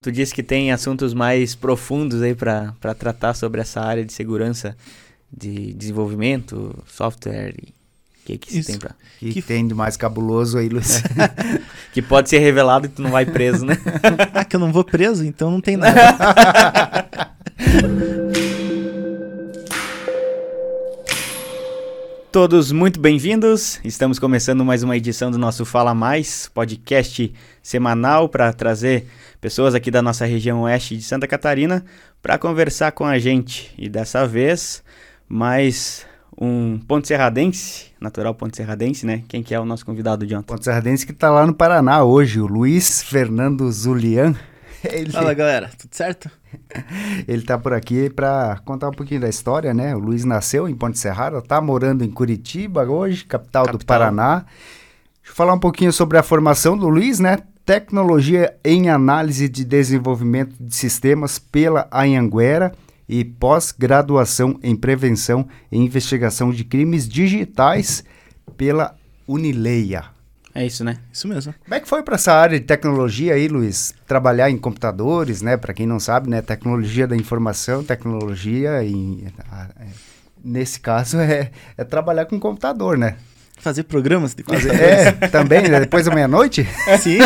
Tu disse que tem assuntos mais profundos aí para tratar sobre essa área de segurança de desenvolvimento, software e o que que tem pra... que, Que- tem de mais cabuloso aí, Luiz? Que pode ser revelado e tu não vai preso, né? Ah, que eu não vou preso, então não tem nada. Todos muito bem-vindos. Estamos começando mais uma edição do nosso Fala Mais, podcast semanal para trazer pessoas aqui da nossa região oeste de Santa Catarina para conversar com a gente. E dessa vez, mais um ponte serradense, natural ponte serradense, né? Quem que é o nosso convidado de ontem? Ponte Serradense que tá lá no Paraná hoje, o Luiz Fernando Zulian. Ele, Fala galera, tudo certo? ele tá por aqui para contar um pouquinho da história, né? O Luiz nasceu em Ponte Serrada, tá morando em Curitiba hoje, capital, do Capital. Paraná. Deixa eu falar um pouquinho sobre a formação do Luiz, né? Tecnologia em análise de desenvolvimento de sistemas pela Anhanguera e pós-graduação em prevenção e investigação de crimes digitais pela Unileia. É isso, né? Isso mesmo. Como é que foi para essa área de tecnologia aí, Luiz? Trabalhar em computadores, né? Para quem não sabe, né? Tecnologia da informação, tecnologia em... ah, é, Nesse caso é, é trabalhar com computador, né? Fazer programas de Fazer- computadores. é, também, né? Depois da meia-noite? Sim,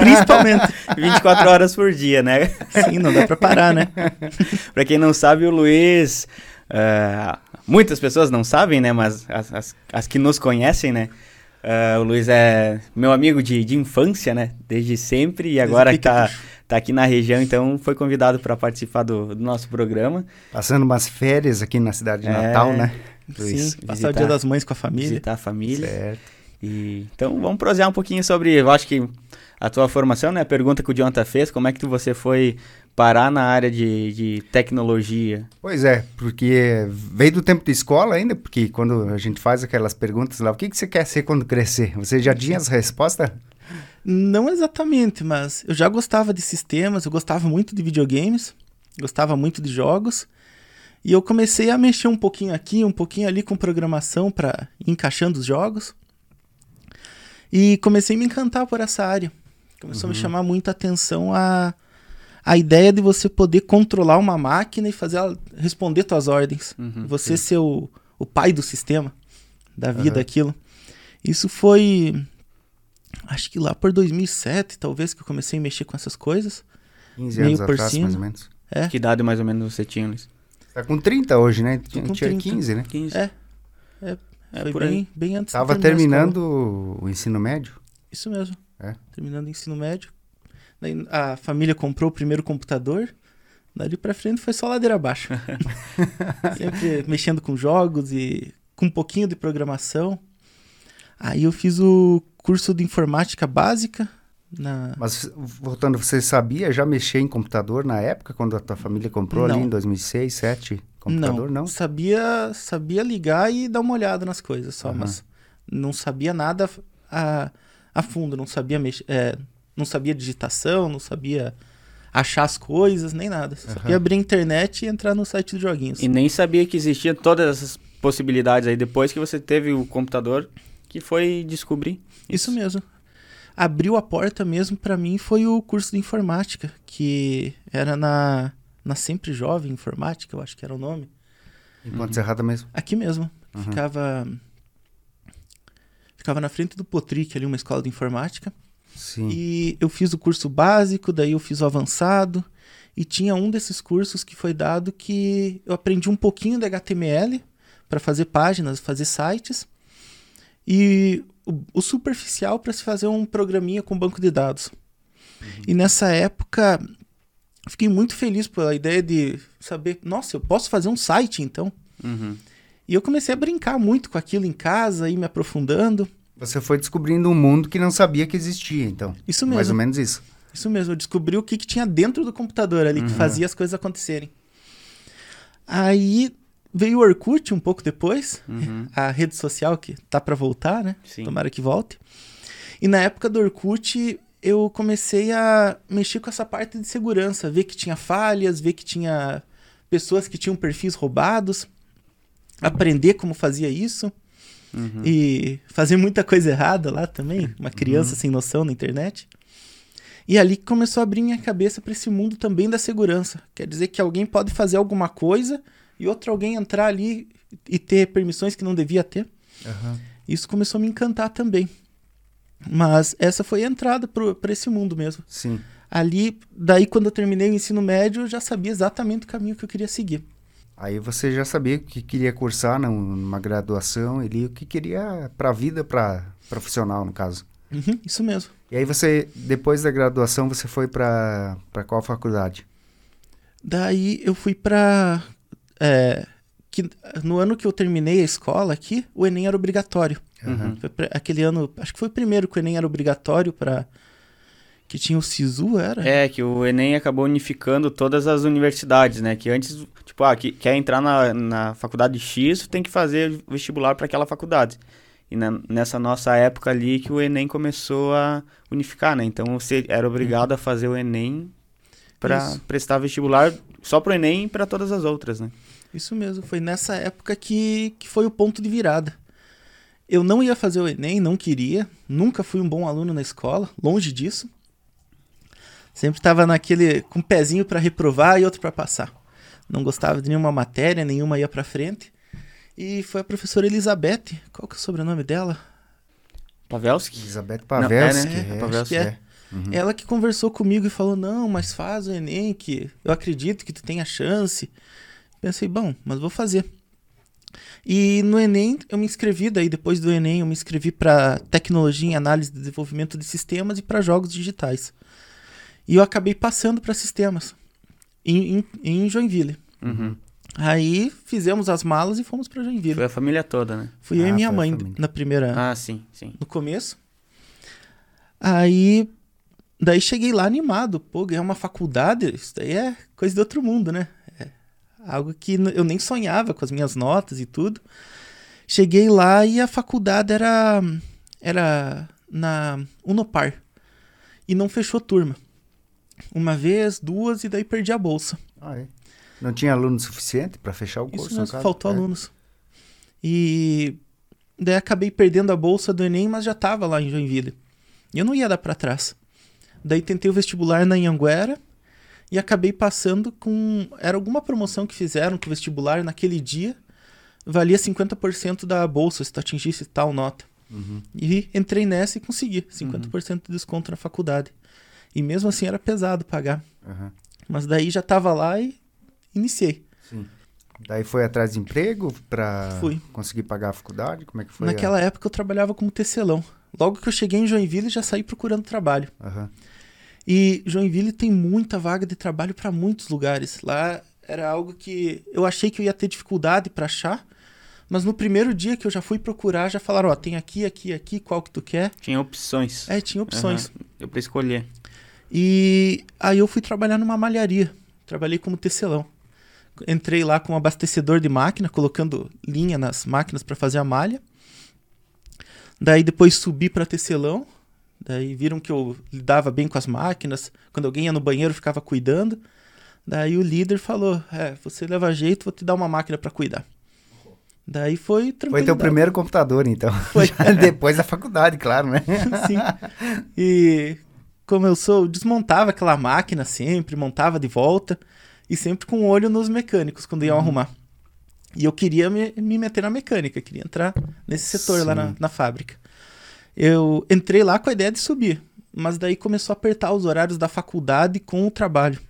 principalmente. 24 horas por dia, né? Sim, não dá pra parar, né? Pra quem não sabe, o Luiz. ah, muitas pessoas não sabem, né? Mas as, as, as que nos conhecem, né? Ah, o Luiz é meu amigo de, de infância, né? Desde sempre. E agora que tá, tá aqui na região, então foi convidado para participar do, do nosso programa. Passando umas férias aqui na cidade de É. Natal, né? Sim, passar o dia das mães com a família. Visitar a família. Certo. E, então vamos prosear um pouquinho sobre, eu acho que a tua formação, né? A pergunta que o Jonathan fez, como é que você foi parar na área de, de tecnologia? Pois é, porque veio do tempo de escola ainda, porque quando a gente faz aquelas perguntas lá, o que, que você quer ser quando crescer? Você já tinha as respostas? Não exatamente, mas eu já gostava de sistemas, eu gostava muito de videogames, gostava muito de jogos. E eu comecei a mexer um pouquinho aqui, um pouquinho ali com programação para encaixando os jogos. E comecei a me encantar por essa área. Começou a me chamar muita atenção a, a ideia de você poder controlar uma máquina e fazer ela responder tuas ordens. Uhum, você ser o, o pai do sistema, da vida, Aham. aquilo. Isso foi acho que lá por 2007, talvez, que eu comecei a mexer com essas coisas. 15 Meio anos por atrás, cima. mais ou menos. É, Que idade mais ou menos você tinha, Luiz? Tá com 30 hoje, né? Tinha, com tinha 30. 15, né? 15. É, é, É foi por aí. bem, bem antes de Tava terminando o ensino médio. Isso mesmo. É. Terminando o ensino médio. Daí a família comprou o primeiro computador. Dali pra frente foi só ladeira abaixo. Sempre mexendo com jogos e com um pouquinho de programação. Aí eu fiz o curso de informática básica na Mas voltando, você sabia já mexer em computador na época, quando a tua família comprou ali Não. em 2006, 2007? Computador, não? Sabia, sabia ligar e dar uma olhada nas coisas só, Aham. mas não sabia nada a, a fundo, não sabia mexer, é, não sabia digitação, não sabia achar as coisas, nem nada. Só sabia Aham. abrir a internet e entrar no site dos joguinhos. E nem sabia que existia todas essas possibilidades aí depois que você teve o computador que foi descobrir. Isso mesmo. Abriu a porta mesmo pra mim foi o curso de informática, que era na, na Sempre Jovem Informática, eu acho que era o nome. Em Ponte Serrada mesmo. Aqui mesmo. Uhum. Ficava. Ficava na frente do Potric ali, uma escola de informática. Sim. E eu fiz o curso básico, daí eu fiz o avançado. E tinha um desses cursos que foi dado que eu aprendi um pouquinho de HTML para fazer páginas, fazer sites. E o, o superficial para se fazer um programinha com banco de dados. E nessa época, fiquei muito feliz pela ideia de saber, nossa, eu posso fazer um site então. Uhum. E eu comecei a brincar muito com aquilo em casa, ir me aprofundando. Você foi descobrindo um mundo que não sabia que existia, então. Isso Mais mesmo. ou menos isso. Isso mesmo, eu descobri o que, que tinha dentro do computador ali, que Uhum. fazia as coisas acontecerem. Aí veio o Orkut um pouco depois, Uhum. a rede social que tá pra voltar, né? Sim. Tomara que volte. E na época do Orkut, eu comecei a mexer com essa parte de segurança, ver que tinha falhas, ver que tinha pessoas que tinham perfis roubados, aprender como fazia isso Uhum. e fazer muita coisa errada lá também, uma criança sem noção na internet. E ali começou a abrir minha cabeça para esse mundo também da segurança. Quer dizer que alguém pode fazer alguma coisa e outro alguém entrar ali e ter permissões que não devia ter. Aham. Isso começou a me encantar também. Mas essa foi a entrada para esse mundo mesmo. Sim. Ali, daí quando eu terminei o ensino médio, eu já sabia exatamente o caminho que eu queria seguir. Aí você já sabia o que queria cursar num- numa graduação ali, o que queria para a vida, para profissional, no caso. Uhum, isso mesmo. E aí você, depois da graduação, você foi para qual faculdade? Daí eu fui pra. é, que, no ano que eu terminei a escola aqui, o Enem era obrigatório. Uhum. Foi pra- aquele ano, acho que foi o primeiro que o Enem era obrigatório para Que tinha o SISU, era? É, que o Enem acabou unificando todas as universidades, né? Que antes, tipo, ah, que, quer entrar na, na faculdade X, tem que fazer vestibular para aquela faculdade. E na- nessa nossa época ali que o Enem começou a unificar, né? Então você era obrigado a fazer o Enem para prestar vestibular só pro Enem e para todas as outras, né? Isso mesmo, foi nessa época que, que foi o ponto de virada. Eu não ia fazer o Enem, não queria, nunca fui um bom aluno na escola, longe disso. Sempre estava naquele com um pezinho para reprovar e outro para passar. Não gostava de nenhuma matéria, nenhuma ia para frente. E foi a professora Elizabeth, qual que é o sobrenome dela? Pavelski? Elizabeth Não, é, Pavelski. né? é, Pavelski, acho que é. Uhum. Ela que conversou comigo e falou: Não, mas faz o Enem, que eu acredito que tu tenha chance. Pensei, bom, mas vou fazer. E no Enem eu me inscrevi, daí depois do Enem eu me inscrevi para tecnologia em análise e desenvolvimento de sistemas e para jogos digitais. E eu acabei passando para sistemas em, em, em Joinville. Uhum. Aí fizemos as malas e fomos para Joinville. Foi a família toda, né? Fui eu e Ah, minha mãe na primeira Ah, sim, sim. no começo. Aí, daí cheguei lá animado. Pô, ganhar uma faculdade, isso daí é coisa de outro mundo, né? É algo que eu nem sonhava com as minhas notas e tudo. Cheguei lá e a faculdade era, era na Unopar. E não fechou turma. Uma vez, duas, e daí perdi a bolsa. Ah, é. Não tinha aluno suficiente para fechar o curso, Isso mesmo, faltou É. alunos. E daí acabei perdendo a bolsa do Enem, mas já tava lá em Joinville. E eu não ia dar pra trás. Daí tentei o vestibular na Anhanguera e acabei passando com. Era alguma promoção que fizeram que o vestibular naquele dia valia 50% da bolsa se tu atingisse tal nota. Uhum. E entrei nessa e consegui 50% de desconto na faculdade. E mesmo assim era pesado pagar. Aham. Mas daí já tava lá e iniciei. Sim. Daí foi atrás de emprego para Fui. conseguir pagar a faculdade? Como é que foi? Naquela época eu trabalhava como tecelão. Logo que eu cheguei em Joinville, já saí procurando trabalho. A... Aham. E Joinville tem muita vaga de trabalho para muitos lugares. Lá era algo que eu achei que eu ia ter dificuldade para achar, mas no primeiro dia que eu já fui procurar, já falaram, ó, tem aqui, aqui, aqui, qual que tu quer? Tinha opções. É, tinha opções. Aham. Deu pra escolher. E aí eu fui trabalhar numa malharia. Trabalhei como tecelão. Entrei lá como abastecedor de máquina, colocando linha nas máquinas para fazer a malha. Daí depois subi para tecelão. Daí viram que eu lidava bem com as máquinas. Quando alguém ia no banheiro, ficava cuidando. Daí o líder falou: É, você leva jeito, vou te dar uma máquina para cuidar. Daí foi tranquilo. Foi teu primeiro computador, então. Foi. Depois da faculdade, claro, né? Sim. E como eu sou, desmontava aquela máquina sempre, montava de volta e sempre com o olho nos mecânicos quando iam arrumar. E eu queria me, me meter na mecânica, queria entrar nesse setor lá na, Sim. na fábrica. Eu entrei lá com a ideia de subir, mas daí começou a apertar os horários da faculdade com o trabalho.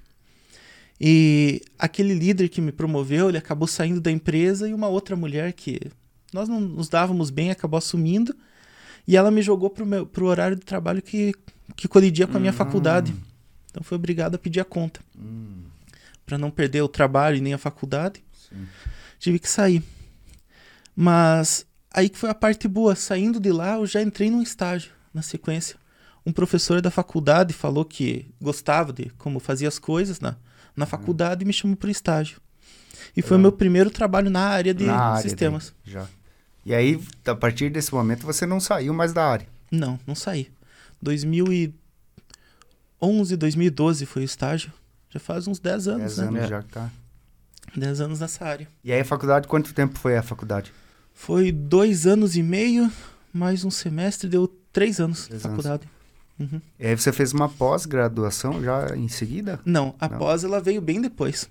E aquele líder que me promoveu, ele acabou saindo da empresa e uma outra mulher que nós não nos dávamos bem acabou assumindo. E ela me jogou pro, meu, pro horário de trabalho que, que colidia com a minha Hum. faculdade. Então foi obrigado a pedir a conta. Hum, Pra não perder o trabalho e nem a faculdade. sim. Tive que sair. Mas aí que foi a parte boa. Saindo de lá, eu já entrei num estágio na sequência. Um professor da faculdade falou que gostava de como fazia as coisas na, na faculdade e me chamou para estágio. E foi o Ah. meu primeiro trabalho na área de Na área sistemas. daí, já. E aí, a partir desse momento, você não saiu mais da área. Não, não saí. 2011, 2012 foi o estágio. Já faz uns 10 anos, Dez né? anos É. já que tá. 10 anos nessa área. E aí, a faculdade, quanto tempo foi a faculdade? Foi dois anos e meio, mais um semestre, deu três anos Três de anos. faculdade. Uhum. E aí você fez uma pós-graduação já em seguida? Não, a Não. pós ela veio bem depois.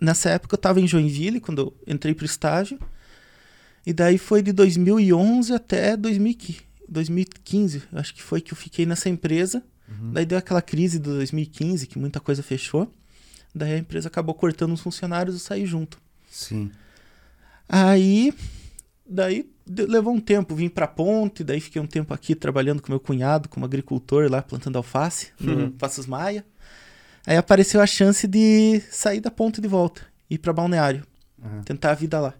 Nessa época eu estava em Joinville, quando eu entrei pro estágio. E daí foi de 2011 até 2015, 2015, acho que foi que eu fiquei nessa empresa. Daí deu aquela crise de 2015, que muita coisa fechou. Daí a empresa acabou cortando os funcionários e eu saí junto. Sim. Aí, daí levou um tempo, vim pra ponte, daí fiquei um tempo aqui trabalhando com meu cunhado, como agricultor lá, plantando alface, no Uhum. Passos Maia. Aí apareceu a chance de sair da ponte de volta, ir pra balneário, Aham. tentar a vida lá.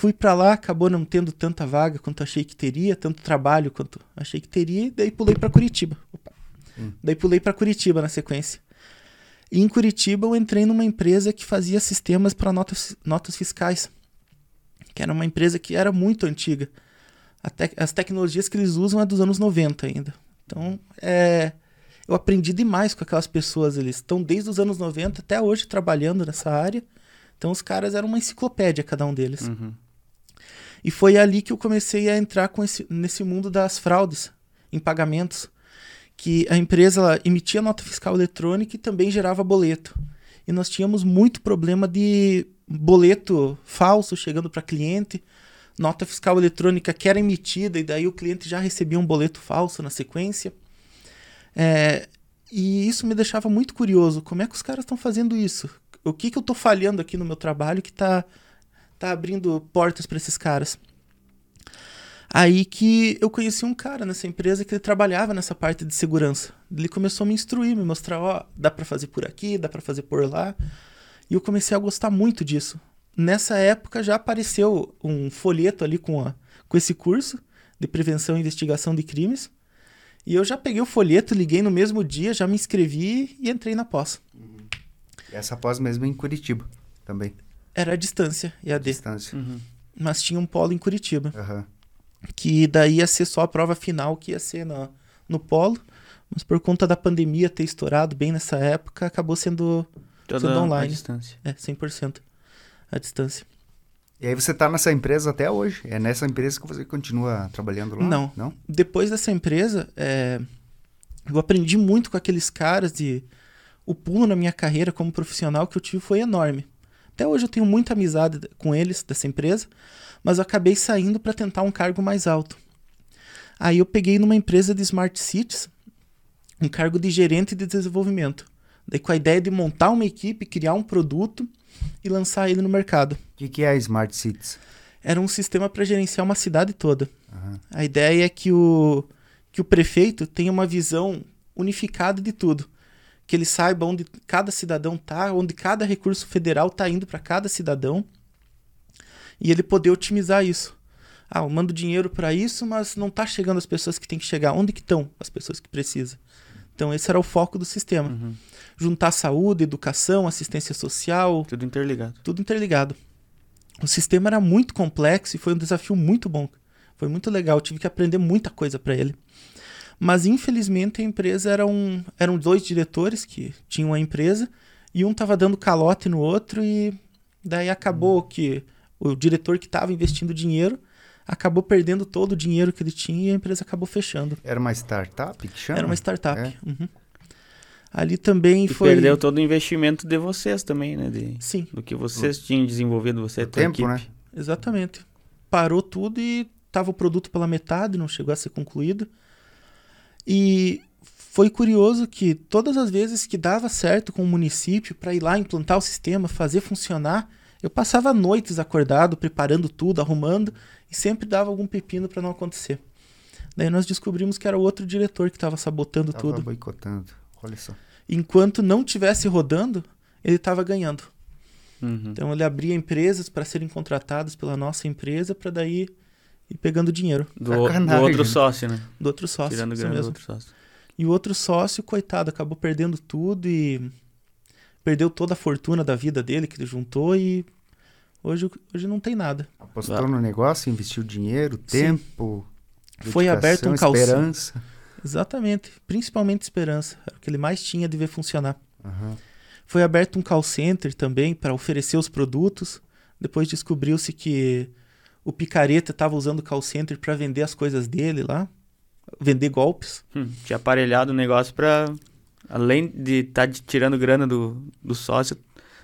Fui pra lá, acabou não tendo tanta vaga quanto achei que teria, tanto trabalho quanto achei que teria, e daí pulei pra Curitiba. Hum. Daí pulei pra Curitiba na sequência. E em Curitiba eu entrei numa empresa que fazia sistemas para notas, notas fiscais que era uma empresa que era muito antiga. A tec- as tecnologias que eles usam é dos anos 90 ainda. Então, é, eu aprendi demais com aquelas pessoas. Eles estão desde os anos 90 até hoje trabalhando nessa área. Então, os caras eram uma enciclopédia, cada um deles. Uhum. E foi ali que eu comecei a entrar com esse, nesse mundo das fraudes em pagamentos. Que a empresa emitia nota fiscal eletrônica e também gerava boleto. E nós tínhamos muito problema de boleto falso chegando para cliente, nota fiscal eletrônica que era emitida e daí o cliente já recebia um boleto falso na sequência. É, e isso me deixava muito curioso. Como é que os caras estão fazendo isso? O que, que eu estou falhando aqui no meu trabalho que está tá abrindo portas para esses caras? Aí que eu conheci um cara nessa empresa que ele trabalhava nessa parte de segurança. Ele começou a me instruir, me mostrar, ó, dá para fazer por aqui, dá para fazer por lá. E eu comecei a gostar muito disso. Nessa época já apareceu um folheto ali com, a, com esse curso de prevenção e investigação de crimes. E eu já peguei o folheto, liguei no mesmo dia, já me inscrevi e entrei na pós. E essa pós mesmo em Curitiba também. Era a distância, EAD. Distância. Uhum. Mas tinha um polo em Curitiba. Aham. que daí ia ser só a prova final que ia ser na, no polo, mas por conta da pandemia ter estourado bem nessa época, acabou sendo Toda a online. distância. é, 100% a distância. E aí você tá nessa empresa até hoje? É nessa empresa que você continua trabalhando lá? Não. Não? Depois dessa empresa, é, eu aprendi muito com aqueles caras e o pulo na minha carreira como profissional que eu tive foi enorme. Até hoje eu tenho muita amizade com eles, dessa empresa, mas eu acabei saindo para tentar um cargo mais alto. Aí eu peguei numa empresa de Smart Cities, um cargo de gerente de desenvolvimento. Daí com a ideia de montar uma equipe, criar um produto e lançar ele no mercado. O que, que é a Smart Cities? Era um sistema para gerenciar uma cidade toda. Aham. A ideia é que o, que o prefeito tenha uma visão unificada de tudo. Que ele saiba onde cada cidadão está, onde cada recurso federal está indo para cada cidadão. E ele poder otimizar isso. Ah, eu mando dinheiro para isso, mas não está chegando as pessoas que tem que chegar. Onde que estão as pessoas que precisam? Então esse era o foco do sistema. Uhum. Juntar saúde, educação, assistência social, Tudo interligado. tudo interligado. O sistema era muito complexo e foi um desafio muito bom. Foi muito legal, eu tive que aprender muita coisa para ele. Mas infelizmente a empresa era um, eram dois diretores que tinham a empresa e um estava dando calote no outro e daí acabou que o diretor que estava investindo dinheiro acabou perdendo todo o dinheiro que ele tinha e a empresa acabou fechando. Era uma startup que chama? Era uma startup. É. Uhum. Ali também E foi. perdeu todo o investimento de vocês também, né? De, Sim. do que vocês tinham desenvolvido, você e a tua tempo, equipe. né? Exatamente. Parou tudo e tava o produto pela metade, não chegou a ser concluído. E foi curioso que todas as vezes que dava certo com o município para ir lá implantar o sistema, fazer funcionar, eu passava noites acordado, preparando tudo, arrumando, e sempre dava algum pepino para não acontecer. Daí nós descobrimos que era o outro diretor que estava sabotando Tava tudo. boicotando. Olha só. Enquanto não tivesse rodando, ele estava ganhando. Uhum. Então ele abria empresas para serem contratadas pela nossa empresa para daí ir pegando dinheiro Do, do outro sócio, né? do outro sócio. Tirando grana do mesmo. outro sócio. E o outro sócio, coitado, acabou perdendo tudo e perdeu toda a fortuna da vida dele que ele juntou e hoje, hoje não tem nada. Apostou Ah. no negócio, investiu dinheiro, tempo. Foi aberto um calcinho. esperança. Exatamente, principalmente esperança, era o que ele mais tinha de ver funcionar. Aham. Foi aberto um call center também para oferecer os produtos. Depois descobriu-se que o picareta estava usando o call center para vender as coisas dele lá. vender golpes. Hum, tinha aparelhado o negócio pra. Além de estar tá tirando grana do, do sócio,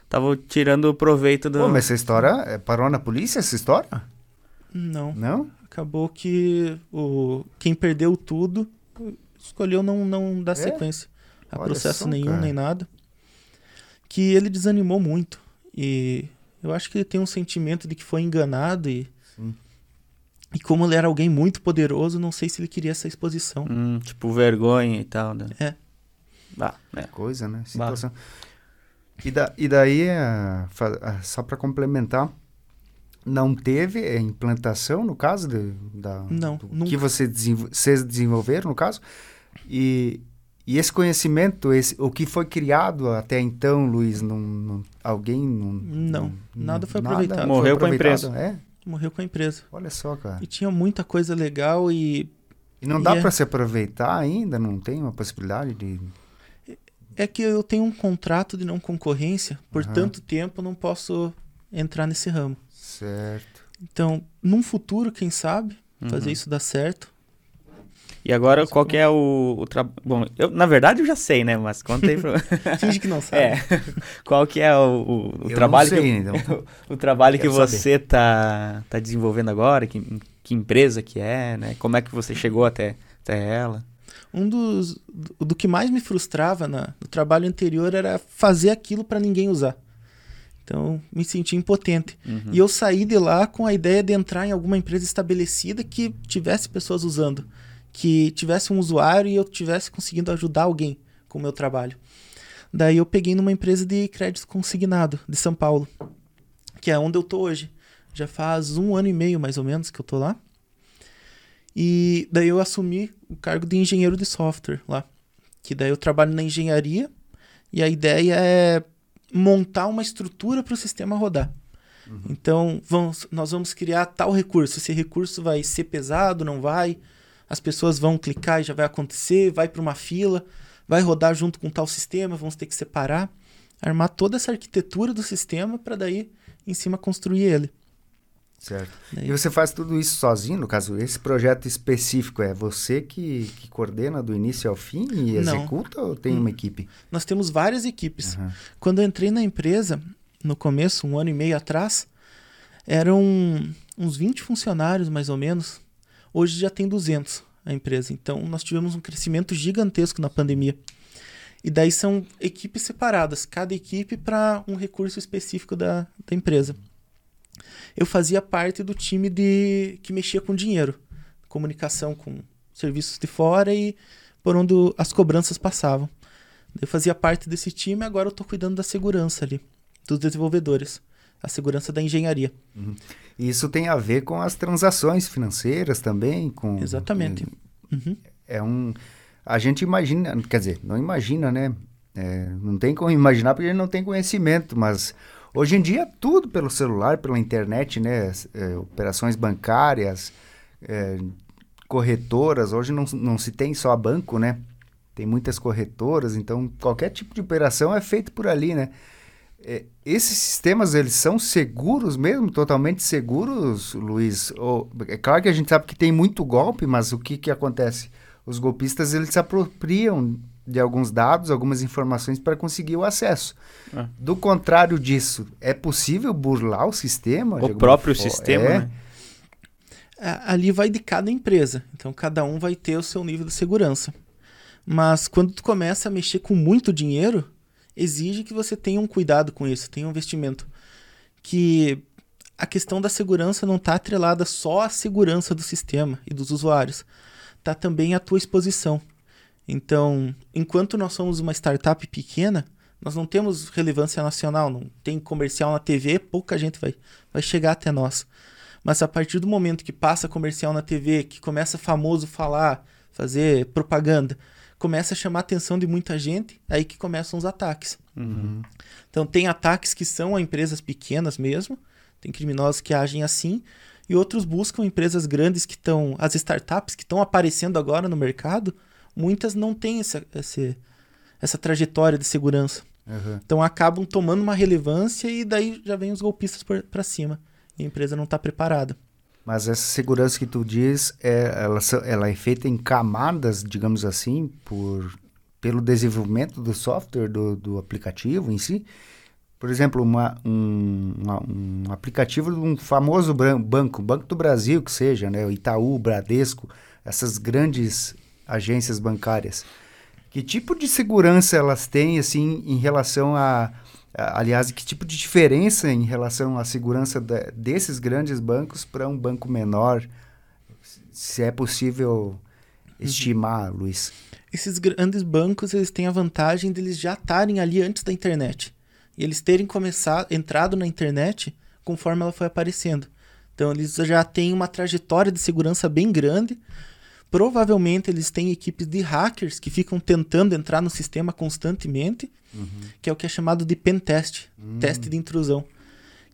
tava tirando proveito do. Pô, mas essa história é, parou na polícia, essa história? Não. Não? Acabou que o, quem perdeu tudo escolheu não, não dar É? sequência a Olha processo só, nenhum, cara. nem nada. Que ele desanimou muito. E eu acho que ele tem um sentimento de que foi enganado e. E como ele era alguém muito poderoso, não sei se ele queria essa exposição. Hum, tipo, vergonha e tal, né? É. Ah, é. Coisa, né? Situação. E, da, e daí, é, fa- ah, só para complementar, não teve é, implantação, no caso, de, da, Não, do que você desenvol- vocês desenvolveram, no caso? E, e esse conhecimento, esse, o que foi criado até então, Luiz, não, não- alguém... Não, Não, nada foi nada aproveitado. Morreu com a empresa. É? Morreu com a empresa. Olha só, cara. E tinha muita coisa legal e E não dá E é- para se aproveitar ainda? Não tem uma possibilidade de... é que eu tenho um contrato de não concorrência, por Aham. tanto tempo não posso entrar nesse ramo. Certo. Então, num futuro, quem sabe, fazer Uhum. isso dar certo. E agora, qual que é o, o trabalho? Bom, eu, na verdade eu já sei, né? Mas conta aí pra... Finge que não sabe. É. Qual que é o, o, o trabalho sei, que então. o trabalho que Quero você tá, tá desenvolvendo agora? Que, que empresa que é, né? Como é que você chegou até, até ela? Um dos do, do que mais me frustrava na, no trabalho anterior era fazer aquilo para ninguém usar. Então, me senti impotente. Uhum. E eu saí de lá com a ideia de entrar em alguma empresa estabelecida que tivesse pessoas usando, que tivesse um usuário e eu tivesse conseguindo ajudar alguém com o meu trabalho. Daí eu peguei numa empresa de crédito consignado de São Paulo, que é onde eu tô hoje. Já faz um ano e meio mais ou menos que eu tô lá. E daí eu assumi o cargo de engenheiro de software lá. Que daí eu trabalho na engenharia e a ideia é montar uma estrutura para o sistema rodar. Então, vamos, nós vamos criar tal recurso. Esse recurso vai ser pesado, não vai? As pessoas vão clicar e já vai acontecer, vai para uma fila, vai rodar junto com tal sistema, vamos ter que separar, armar toda essa arquitetura do sistema para daí em cima construir ele. Certo. Daí- E você faz tudo isso sozinho? No caso, esse projeto específico é você que, que coordena do início ao fim e Não. executa ou tem uma equipe? Nós temos várias equipes. Aham. Quando eu entrei na empresa, no começo, um ano e meio atrás, eram uns 20 funcionários mais ou menos. Hoje já tem 200 a empresa. Então nós tivemos um crescimento gigantesco na pandemia. E daí são equipes separadas, cada equipe para um recurso específico da, da empresa. Eu fazia parte do time de que mexia com dinheiro, comunicação com serviços de fora e por onde as cobranças passavam. Eu fazia parte desse time, agora eu estou cuidando da segurança ali, dos desenvolvedores, a segurança da engenharia. E isso tem a ver com as transações financeiras também? Com, Exatamente. Uhum. É um. A gente imagina, quer dizer, não imagina, né? É, não tem como imaginar porque a gente não tem conhecimento, mas hoje em dia tudo pelo celular, pela internet, né? É, operações bancárias, é, corretoras. Hoje não, não se tem só banco, né? Tem muitas corretoras, então qualquer tipo de operação é feito por ali, né? É, esses sistemas, eles são seguros mesmo? Totalmente seguros, Luiz? Ou, é claro que a gente sabe que tem muito golpe, mas o que, que acontece? Os golpistas, eles se apropriam de alguns dados, algumas informações para conseguir o acesso. Ah. Do contrário disso, é possível burlar o sistema? O próprio fo- sistema, é? né? A- Ali vai de cada empresa, então cada um vai ter o seu nível de segurança. Mas quando tu começa a mexer com muito dinheiro, exige que você tenha um cuidado com isso, tenha um investimento. Que a questão da segurança não está atrelada só à segurança do sistema e dos usuários, está também a tua exposição. Então, enquanto nós somos uma startup pequena, nós não temos relevância nacional, não tem comercial na TV, pouca gente vai, vai chegar até nós. Mas a partir do momento que passa comercial na TV, que começa famoso falar, fazer propaganda, começa a chamar a atenção de muita gente, aí que começam os ataques. Uhum. Então tem ataques que são a empresas pequenas mesmo, tem criminosos que agem assim, e outros buscam empresas grandes que estão, as startups que estão aparecendo agora no mercado, muitas não têm essa, esse- essa trajetória de segurança. Aham. Então acabam tomando uma relevância e daí já vem os golpistas para cima. E a empresa não está preparada. Mas essa segurança que tu diz, é, ela, ela é feita em camadas, digamos assim, por, pelo desenvolvimento do software, do, do aplicativo em si. Por exemplo, uma, um, uma, um aplicativo de um famoso banco, Banco do Brasil, que seja, né? Itaú, Bradesco, essas grandes agências bancárias. Que tipo de segurança elas têm, assim, em relação a Aliás, que tipo de diferença em relação à segurança de, desses grandes bancos para um banco menor? Se é possível estimar, uhum. Luiz. Esses grandes bancos, eles têm a vantagem de eles já estarem ali antes da internet. E eles terem começado, entrado na internet conforme ela foi aparecendo. Então, eles já têm uma trajetória de segurança bem grande. Provavelmente, eles têm equipes de hackers que ficam tentando entrar no sistema constantemente uhum. que é o que é chamado de pen test, uhum. teste de intrusão,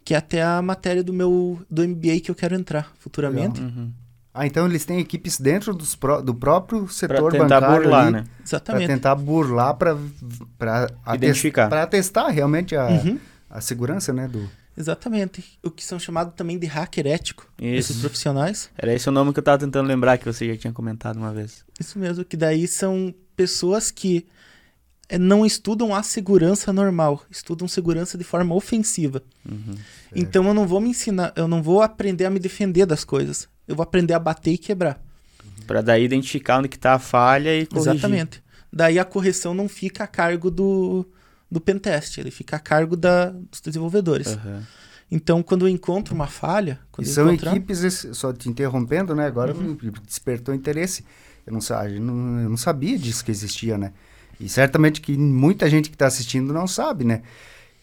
que é até a matéria do meu do MBA que eu quero entrar futuramente. Uhum. Ah, então eles têm equipes dentro pro, do próprio setor pra tentar bancário burlar, ali, né? Exatamente. Para tentar burlar para identificar, para testar realmente a, uhum. a segurança, né, do Exatamente. O que são chamados também de hacker ético, Isso. esses profissionais. Era esse o nome que eu estava tentando lembrar que você já tinha comentado uma vez. Isso mesmo, que daí são pessoas que é, não estudam a segurança normal, estudam segurança de forma ofensiva. Uhum, então eu não vou me ensinar, eu não vou aprender a me defender das coisas. Eu vou aprender a bater e quebrar. Uhum. Para daí identificar onde que tá a falha e corrigir. Exatamente. Daí a correção não fica a cargo do, do pentest, ele fica a cargo da, dos desenvolvedores. Uhum. Então, quando eu encontro uma falha... e são encontrar... equipes, só te interrompendo, né? Agora uhum. despertou interesse. Eu não, eu não, eu não sabia disso que existia, né? E certamente que muita gente que está assistindo não sabe, né?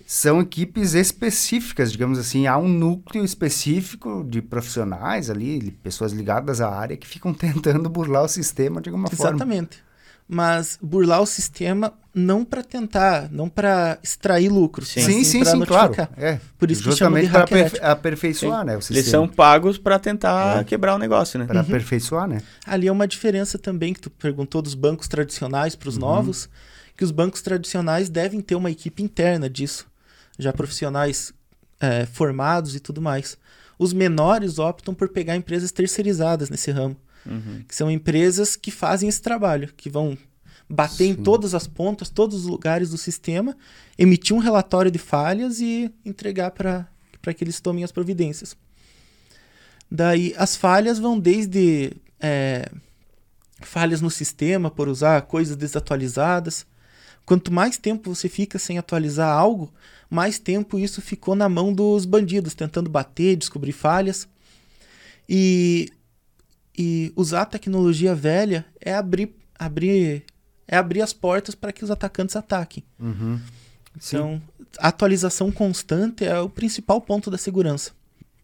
São equipes específicas, digamos assim, há um núcleo específico de profissionais ali, pessoas ligadas à área que ficam tentando burlar o sistema de alguma Exatamente. forma. Exatamente. Mas burlar o sistema não para tentar, não para extrair lucro. Sim, sim, sim, sim claro. É. Por isso Justamente que para aperfeiçoar, sim. né, o sistema. Eles são pagos para tentar é. quebrar o negócio, né? Para uhum. aperfeiçoar, né? Ali é uma diferença também que tu perguntou dos bancos tradicionais para os uhum. novos, que os bancos tradicionais devem ter uma equipe interna disso, já profissionais é, formados e tudo mais. Os menores optam por pegar empresas terceirizadas nesse ramo. Uhum. Que são empresas que fazem esse trabalho, que vão bater Sim. em todas as pontas, todos os lugares do sistema, emitir um relatório de falhas e entregar para que eles tomem as providências. Daí as falhas vão desde é, falhas no sistema por usar coisas desatualizadas. Quanto mais tempo você fica sem atualizar algo, mais tempo isso ficou na mão dos bandidos, tentando bater, descobrir falhas. E, e usar a tecnologia velha é abrir, abrir é abrir as portas para que os atacantes ataquem. Uhum. Então, a atualização constante é o principal ponto da segurança.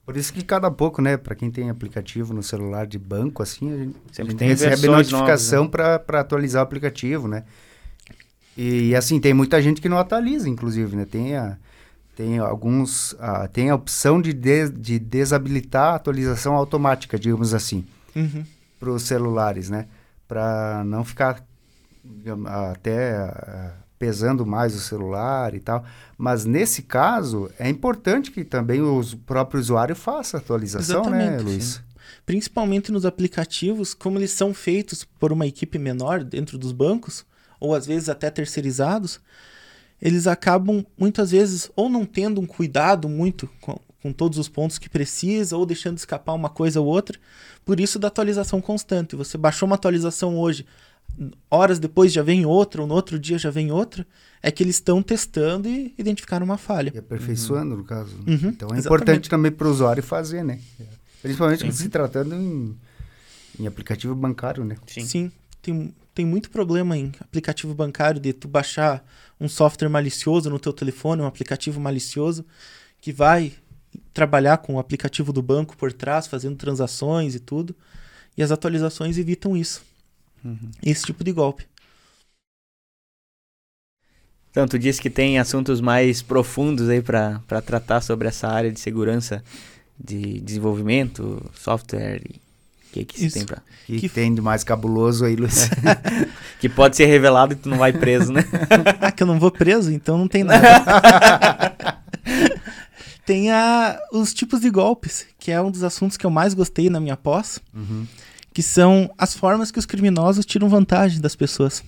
Por isso que cada pouco, né, para quem tem aplicativo no celular de banco, assim, a gente, Sempre a gente tem recebe notificação né? para atualizar o aplicativo, né? E assim, tem muita gente que não atualiza, inclusive, né? Tem, a, tem alguns. A, tem a opção de, de, de desabilitar a atualização automática, digamos assim, uhum. para os celulares, né? Para não ficar até pesando mais o celular e tal. Mas nesse caso, é importante que também o próprio usuário faça a atualização, né, Exatamente, né, Luiz? Sim. Principalmente nos aplicativos, como eles são feitos por uma equipe menor dentro dos bancos, ou às vezes até terceirizados, eles acabam muitas vezes ou não tendo um cuidado muito com, com todos os pontos que precisa, ou deixando escapar uma coisa ou outra. Por isso da atualização constante. Você baixou uma atualização hoje, horas depois já vem outra, ou no outro dia já vem outra, é que eles estão testando e identificaram uma falha. E aperfeiçoando, uhum. no caso. Uhum, então é exatamente. importante também para o usuário fazer, né? Principalmente Sim. se tratando em, em aplicativo bancário, né? Sim. Sim. Tem, tem muito problema em aplicativo bancário de tu baixar um software malicioso no teu telefone, um aplicativo malicioso, que vai trabalhar com o aplicativo do banco por trás, fazendo transações e tudo. E as atualizações evitam isso. Uhum. Esse tipo de golpe. Então, tu disse que tem assuntos mais profundos aí para tratar sobre essa área de segurança de desenvolvimento, software e o que que se tem para que, que tem de mais cabuloso aí, Luiz? que pode ser revelado e tu não vai preso, né? ah, que eu não vou preso, então não tem nada. Tem a, os tipos de golpes, que é um dos assuntos que eu mais gostei na minha pós, que são as formas que os criminosos tiram vantagem das pessoas.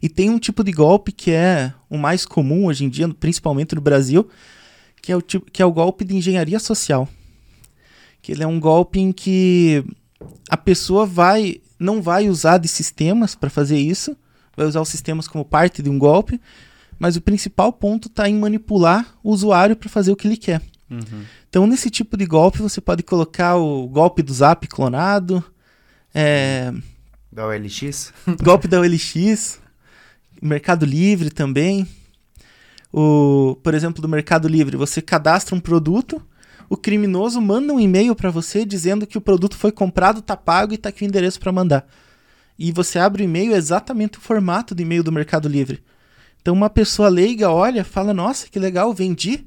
E tem um tipo de golpe que é o mais comum hoje em dia, principalmente no Brasil, que é o, tipo, que é o golpe de engenharia social. Que ele é um golpe em que a pessoa vai não vai usar de sistemas para fazer isso, vai usar os sistemas como parte de um golpe, mas o principal ponto está em manipular o usuário para fazer o que ele quer. Uhum. Então, nesse tipo de golpe, você pode colocar o golpe do Zap clonado, é, Da OLX? golpe da OLX, Mercado Livre também. O, por exemplo, do Mercado Livre, você cadastra um produto, o criminoso manda um e-mail para você dizendo que o produto foi comprado, tá pago e tá aqui o endereço para mandar. E você abre o e-mail, é exatamente o formato do e-mail do Mercado Livre. Então uma pessoa leiga olha, fala: "Nossa, que legal, vendi".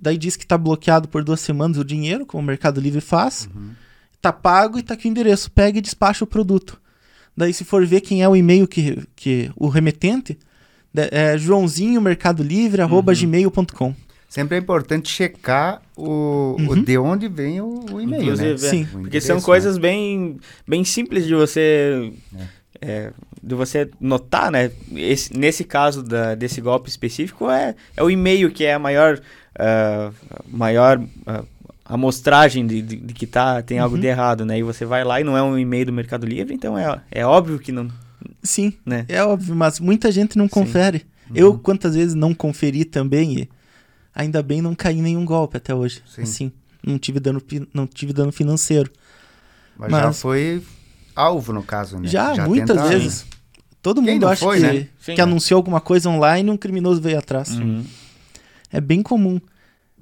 Daí diz que tá bloqueado por duas semanas o dinheiro, como o Mercado Livre faz. Tá pago e tá aqui o endereço. Pega e despacha o produto. Daí, se for ver quem é o e-mail que, que o remetente, é joãozinho mercado livre, arroba gmail.com. Sempre é importante checar o, o de onde vem o, o e-mail, Inclusive, né? é, Sim. O porque são endereço, coisas bem, bem simples de você é, de você notar, né? Esse- nesse caso da- desse golpe específico é, é o e-mail que é a maior ah, maior ah, amostragem de, de, de que tá, tem algo Uhum. de errado, né? E você vai lá e não é um e-mail do Mercado Livre, então é, é óbvio que não, Sim, né? é óbvio, mas muita gente não confere. Uhum. Eu, quantas vezes não conferi também e ainda bem não caí em nenhum golpe até hoje. Sim. Assim, não tive dano, não tive dano financeiro. Mas, já Mas- foi alvo, no caso, né? Já, muitas tentaram. vezes. Todo Quem mundo acha foi, que, né? Sim. que anunciou alguma coisa online e um criminoso veio atrás. Uhum. É bem comum.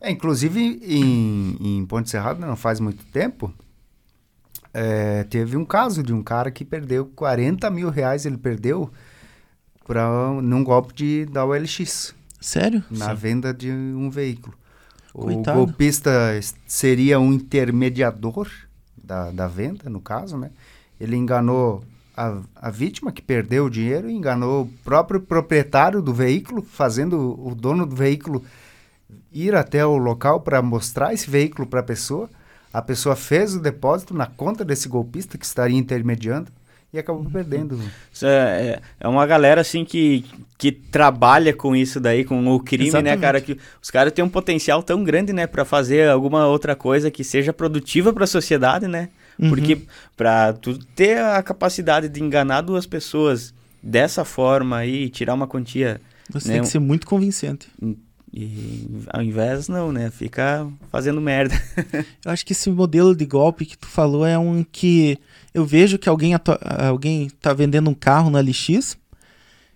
É, inclusive, em, em Ponte Serrada, não faz muito tempo, é, teve um caso de um cara que perdeu 40 mil reais, ele perdeu pra, num golpe de, da OLX, Sério? na venda de um veículo. O Coitado. golpista es- seria um intermediador da, da venda, no caso, né? Ele enganou a, a vítima que perdeu o dinheiro enganou o próprio proprietário do veículo, fazendo o dono do veículo ir até o local para mostrar esse veículo para a pessoa. A pessoa fez o depósito na conta desse golpista que estaria intermediando e acabou perdendo. Isso é, é- é uma galera assim que, que trabalha com isso daí, com o crime, né, Exatamente. cara? Que os caras têm um potencial tão grande, né, Pra fazer alguma outra coisa que seja produtiva para a sociedade, né? Uhum. Porque pra tu ter a capacidade de enganar duas pessoas dessa forma aí, tirar uma quantia Você Né, tem que ser muito convincente. e ao invés não, né, fica fazendo merda. Eu acho que esse modelo de golpe que tu falou é um que eu vejo que alguém, alguém tá vendendo um carro na LX.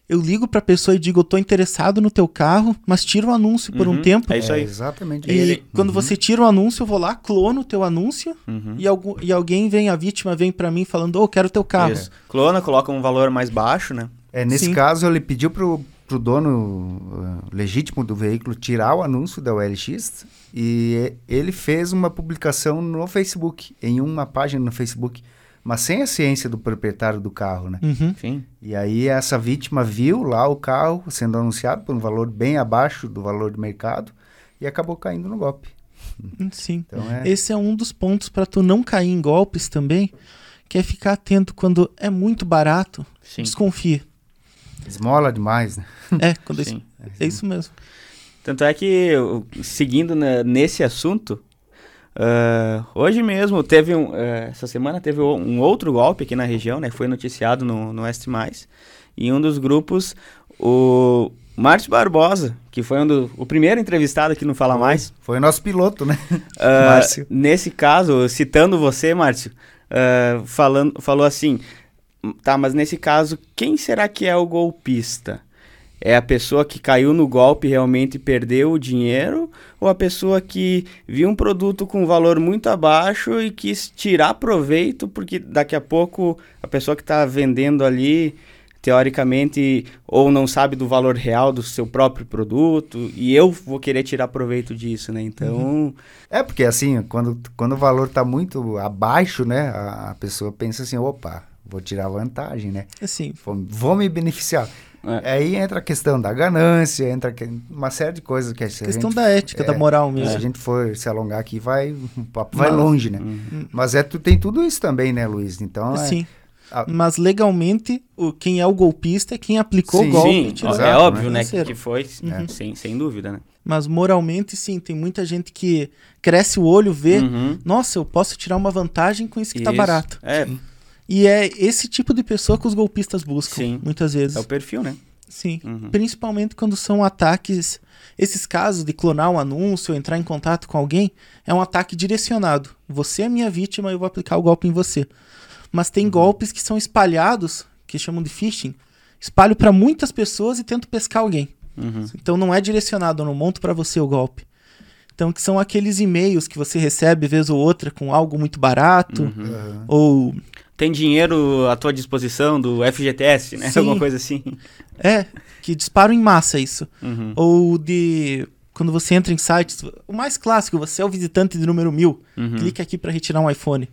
Eu ligo pra pessoa e digo, eu tô interessado no teu carro, mas tira o anúncio por Uhum, um tempo. É isso aí. exatamente E isso. quando você tira o anúncio, eu vou lá, clono o teu anúncio Uhum. e, algum, e alguém vem, a vítima vem pra mim falando, ô, quero teu carro. Isso. Clona, coloca um valor mais baixo, né? É, nesse Sim. caso, ele pediu pro, pro dono uh, legítimo do veículo tirar o anúncio da OLX e ele fez uma publicação no Facebook, em uma página no Facebook, mas sem a ciência do proprietário do carro, né? Uhum. Enfim. E aí essa vítima viu lá o carro sendo anunciado por um valor bem abaixo do valor de mercado e acabou caindo no golpe. Sim. Então é, Esse é um dos pontos pra tu não cair em golpes também, que é ficar atento quando é muito barato, Sim. desconfie. esmola demais, né? É, quando é, Sim. isso- é isso mesmo. Tanto é que, seguindo na- nesse assunto, ah, hoje mesmo teve um. ah, essa semana teve um outro golpe aqui na região, né? Foi noticiado no, no Oeste Mais. E em um dos grupos, o Márcio Barbosa, que foi um do, o primeiro entrevistado aqui no Fala Mais. Foi o nosso piloto, né? ah, Márcio. Nesse caso, citando você, Márcio, ah, falando, falou assim: tá, mas nesse caso, quem será que é o golpista? É a pessoa que caiu no golpe realmente e perdeu o dinheiro? Ou a pessoa que viu um produto com valor muito abaixo e quis tirar proveito porque daqui a pouco a pessoa que está vendendo ali, teoricamente, ou não sabe do valor real do seu próprio produto e eu vou querer tirar proveito disso, né? Então, É, porque assim, quando, quando o valor tá muito abaixo, né? A, a pessoa pensa assim, opa, vou tirar vantagem, né? Assim, Vou, vou me beneficiar. É. Aí entra a questão da ganância, entra uma série de coisas que a questão gente, da ética, é, da moral mesmo. Se a gente for se alongar aqui, vai, o papo vai longe, né? Uhum. Mas é, tu tem tudo isso também, né, Luiz? Então, é, Sim. Mas legalmente, o, quem é o golpista é quem aplicou sim, o golpe. Sim, é óbvio, né? Que, que foi, uhum. sem, sem dúvida, né? Mas moralmente, sim, tem muita gente que cresce o olho, vê, uhum. nossa, eu posso tirar uma vantagem com isso que tá isso. tá barato. É. E é esse tipo de pessoa que os golpistas buscam, sim. muitas vezes. É o perfil, né? Sim. Uhum. Principalmente quando são ataques. Esses casos de clonar um anúncio, entrar em contato com alguém, é um ataque direcionado. Você é minha vítima, eu vou aplicar o golpe em você. Mas tem uhum. golpes que são espalhados, que chamam de phishing. Espalho para muitas pessoas e tento pescar alguém. Uhum. Então não é direcionado, eu não monto para você o golpe. Então, que são aqueles e-mails que você recebe vez ou outra com algo muito barato, uhum. ou... Tem dinheiro à tua disposição do FGTS, né? Sim. Alguma coisa assim. É, que disparam em massa isso. Uhum. Ou de... Quando você entra em sites, o mais clássico, você é o visitante de número mil, uhum. clique aqui para retirar um iPhone.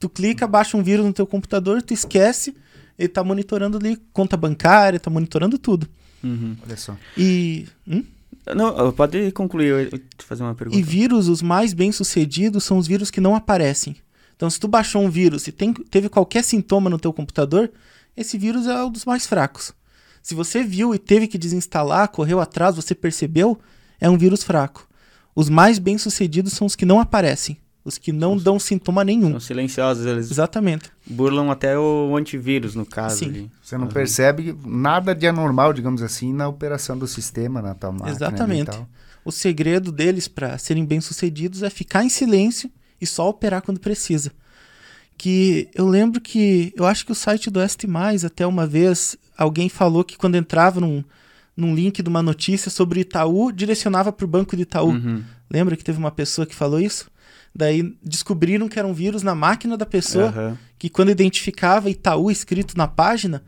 Tu clica, baixa um vírus no teu computador, tu esquece, ele tá monitorando ali conta bancária, tá monitorando tudo. Uhum. Olha só. E. Hum? Não, pode concluir, eu fazer uma pergunta. E vírus, os mais bem-sucedidos são os vírus que não aparecem. Então, se tu baixou um vírus e tem, teve qualquer sintoma no teu computador, esse vírus é um dos mais fracos. Se você viu e teve que desinstalar, correu atrás, você percebeu, é um vírus fraco. Os mais bem-sucedidos são os que não aparecem. Os que não dão sintoma nenhum. São silenciosos, eles Exatamente. burlam até o antivírus, no caso. Sim. Ali. Você não uhum. percebe nada de anormal, digamos assim, na operação do sistema, na tal máquina. Exatamente. O segredo deles para serem bem-sucedidos é ficar em silêncio e só operar quando precisa. Que eu lembro que, eu acho que o site do Est Mais, até uma vez, alguém falou que quando entrava num, num link de uma notícia sobre Itaú, direcionava para o banco de Itaú. Uhum. Lembra que teve uma pessoa que falou isso? Daí descobriram que era um vírus na máquina da pessoa, uhum. que quando identificava Itaú escrito na página,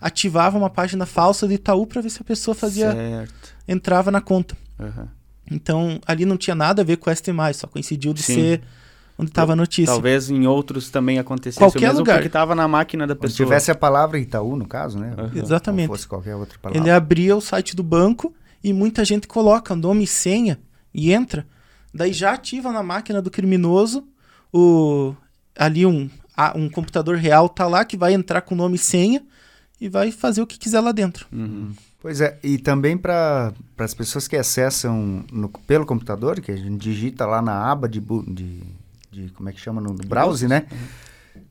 ativava uma página falsa de Itaú para ver se a pessoa fazia. Certo. entrava na conta. Uhum. Então, ali não tinha nada a ver com o ST, só coincidiu de Sim. ser onde estava a notícia. Talvez em outros também acontecesse qualquer o mesmo lugar. porque estava na máquina da pessoa. Se tivesse a palavra Itaú, no caso, né? Uhum. Exatamente. Ou fosse qualquer outra palavra. Ele abria o site do banco e muita gente coloca nome e senha e entra. Daí já ativa na máquina do criminoso o ali um, um computador real tá lá que vai entrar com nome e senha e vai fazer o que quiser lá dentro. Uhum. Pois é, e também para as pessoas que acessam no, pelo computador, que a gente digita lá na aba de, de, de como é que chama, no, no browser, né? Uhum.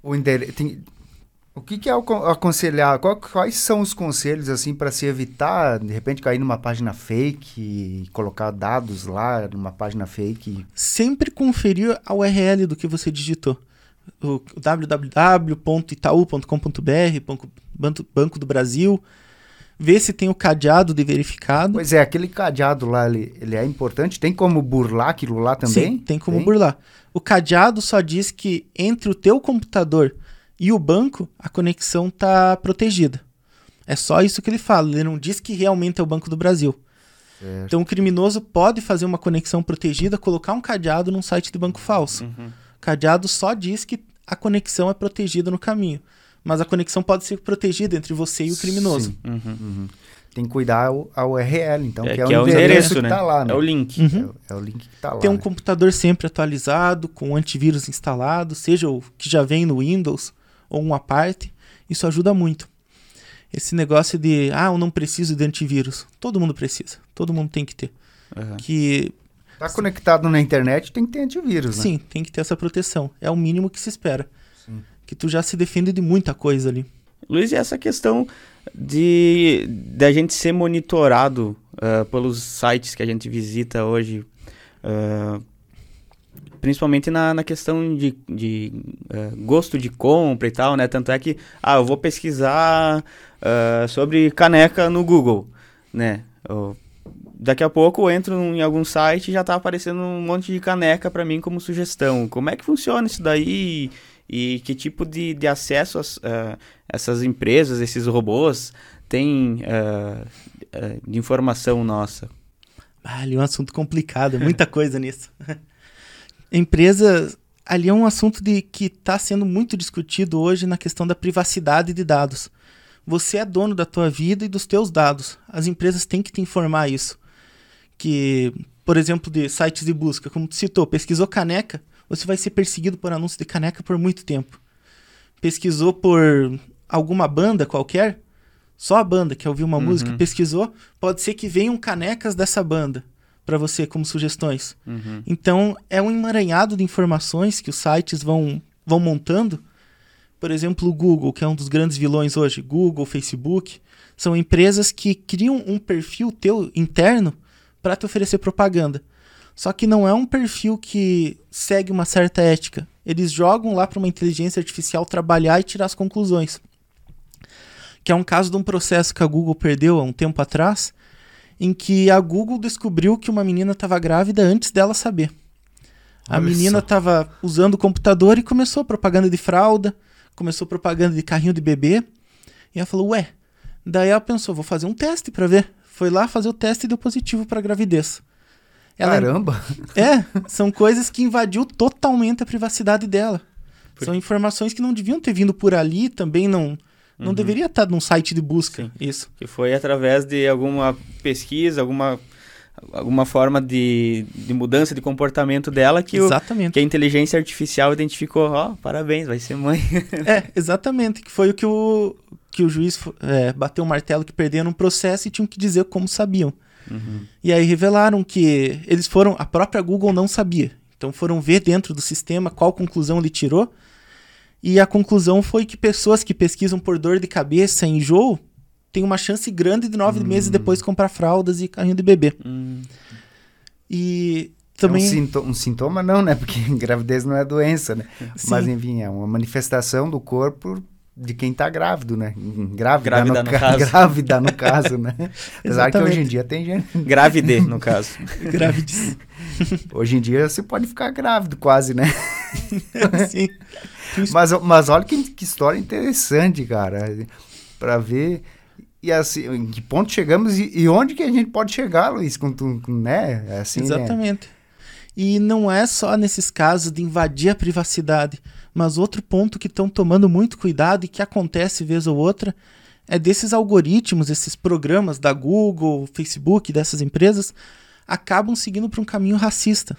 O endereço, tem, o que, que é aconselhar? Quais são os conselhos assim para se evitar de repente cair numa página fake e colocar dados lá numa página fake? Sempre conferir a URL do que você digitou. O www.itaú.com.br, Banco do Brasil, ver se tem o cadeado de verificado. Pois é, aquele cadeado lá, ele, ele é importante? Tem como burlar aquilo lá também? Sim, tem como tem? burlar. O cadeado só diz que entre o teu computador e o banco, a conexão está protegida. É só isso que ele fala. Ele não diz que realmente é o Banco do Brasil. Certo. Então o criminoso pode fazer uma conexão protegida, colocar um cadeado num site de banco falso. Uhum. Cadeado só diz que a conexão é protegida no caminho. Mas a conexão pode ser protegida entre você e o criminoso. Uhum. Uhum. Tem que cuidar a URL, então, é, que é, que o, é endereço, que né? tá lá, né? É o link. Uhum. É, é, o link que tá lá. Tem um né? computador sempre atualizado, com antivírus instalado, seja o que já vem no Windows ou uma parte, isso ajuda muito. Esse negócio de, ah, eu não preciso de antivírus. Todo mundo precisa. Todo mundo tem que ter. Uhum. Que Tá conectado na internet, tem que ter antivírus, né? Sim, tem que ter essa proteção. É o mínimo que se espera. Que tu já se defende de muita coisa ali. Luiz, e essa questão de, de a gente ser monitorado uh, pelos sites que a gente visita hoje, uh, principalmente na, na questão de, de uh, gosto de compra e tal, né? Tanto é que, ah, eu vou pesquisar uh, sobre caneca no Google, né? Eu, daqui a pouco eu entro em algum site e já tá aparecendo um monte de caneca para mim como sugestão. Como é que funciona isso daí? E que tipo de, de acesso as, uh, essas empresas, esses robôs, têm de informação nossa? Ali é um assunto complicado, muita coisa nisso. empresa ali é um assunto de que está sendo muito discutido hoje na questão da privacidade de dados. Você é dono da tua vida e dos teus dados. As empresas têm que te informar isso. Que, por exemplo, de sites de busca, como tu citou, pesquisou caneca, você vai ser perseguido por anúncio de caneca por muito tempo. Pesquisou por alguma banda qualquer, só a banda quer ouvir uma Uhum. música, pesquisou, pode ser que venham canecas dessa banda para você como sugestões. Uhum. Então, é um emaranhado de informações que os sites vão, vão montando. Por exemplo, o Google, que é um dos grandes vilões hoje, Google, Facebook, são empresas que criam um perfil teu interno para te oferecer propaganda. Só que não é um perfil que segue uma certa ética. Eles jogam lá para uma inteligência artificial trabalhar e tirar as conclusões. Que é um caso de um processo que a Google perdeu há um tempo atrás, em que a Google descobriu que uma menina estava grávida antes dela saber. A Olha menina estava usando o computador e começou propaganda de fralda, começou propaganda de carrinho de bebê. E ela falou, ué. Daí ela pensou, vou fazer um teste para ver. Foi lá fazer o teste e deu positivo para gravidez. Ela Caramba! é, são coisas que invadiu totalmente a privacidade dela. São informações que não deviam ter vindo por ali, também não não deveria estar num site de busca. Sim. Isso. Que foi através de alguma pesquisa, alguma, alguma forma de, de mudança de comportamento dela que, o, que a inteligência artificial identificou. Ó, parabéns, vai ser mãe. É, exatamente. Que foi o que o, que o juiz é, bateu o martelo que perderam um processo e tinham que dizer como sabiam. E aí revelaram que eles foram. A própria Google não sabia. Então foram ver dentro do sistema qual conclusão ele tirou. E a conclusão foi que pessoas que pesquisam por dor de cabeça enjoo têm uma chance grande de nove meses depois comprar fraldas e carrinho de bebê. Hum, E É também. um, sinto- um sintoma não, né? Porque gravidez não é doença, né? Sim. Mas enfim, é uma manifestação do corpo de quem tá grávido, né? Grávida, Grávida no, no ca- caso. Grávida, no caso, né? Apesar que hoje em dia tem gente... Grávide, no caso. Gravidez. Hoje em dia você pode ficar grávido quase, né? Sim. Mas, mas olha que, que história interessante, cara. Pra ver... E assim, em que ponto chegamos e, e onde que a gente pode chegar, Luiz? Com, com, né? É Assim, né? Exatamente. E não é só nesses casos de invadir a privacidade, mas outro ponto que estão tomando muito cuidado e que acontece vez ou outra é desses algoritmos, esses programas da Google, Facebook, dessas empresas, acabam seguindo para um caminho racista,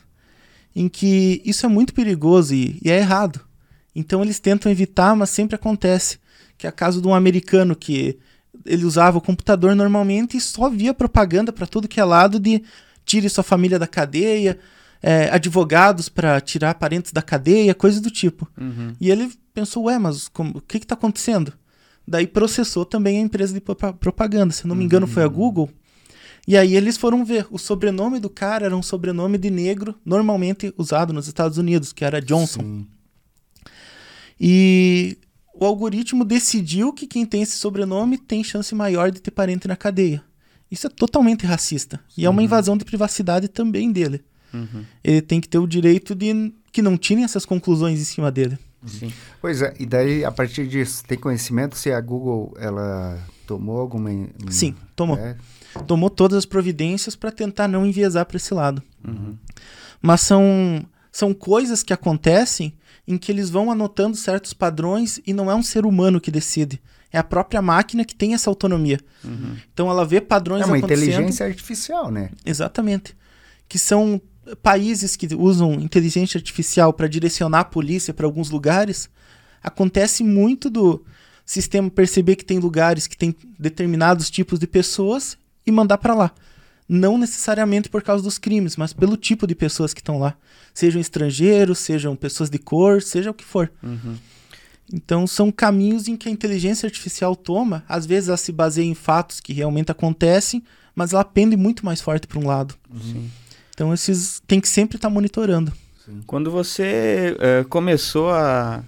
em que isso é muito perigoso e, e é errado. Então eles tentam evitar, mas sempre acontece. Que é o caso de um americano que ele usava o computador normalmente e só via propaganda para tudo que é lado de tire sua família da cadeia, é, advogados para tirar parentes da cadeia, coisa do tipo. Uhum. E ele pensou, ué, mas como- o que está acontecendo? Daí processou também a empresa de propa- propaganda, se não me engano foi a Google. E aí eles foram ver, o sobrenome do cara era um sobrenome de negro, normalmente usado nos Estados Unidos, que era Johnson. Sim. E o algoritmo decidiu que quem tem esse sobrenome tem chance maior de ter parente na cadeia. Isso é totalmente racista. E é uma invasão de privacidade também dele. Uhum. Ele tem que ter o direito de que não tirem essas conclusões em cima dele. Sim. Pois é, e daí, a partir disso, tem conhecimento se a Google, ela tomou alguma... in- Sim, tomou. É, Tomou todas as providências para tentar não enviesar para esse lado. Uhum. Mas são, são coisas que acontecem em que eles vão anotando certos padrões e não é um ser humano que decide. É a própria máquina que tem essa autonomia. Uhum. Então ela vê padrões é uma acontecendo. inteligência artificial, né? Exatamente. Que são países que usam inteligência artificial para direcionar a polícia para alguns lugares. Acontece muito do sistema perceber que tem lugares que tem determinados tipos de pessoas e mandar para lá. Não necessariamente por causa dos crimes, mas pelo tipo de pessoas que estão lá. Sejam estrangeiros, sejam pessoas de cor, seja o que for. Uhum. Então são caminhos em que a inteligência artificial toma. Às vezes ela se baseia em fatos que realmente acontecem, mas ela pende muito mais forte para um lado. Sim. Então esses tem que sempre estar monitorando. Quando você eh, começou a,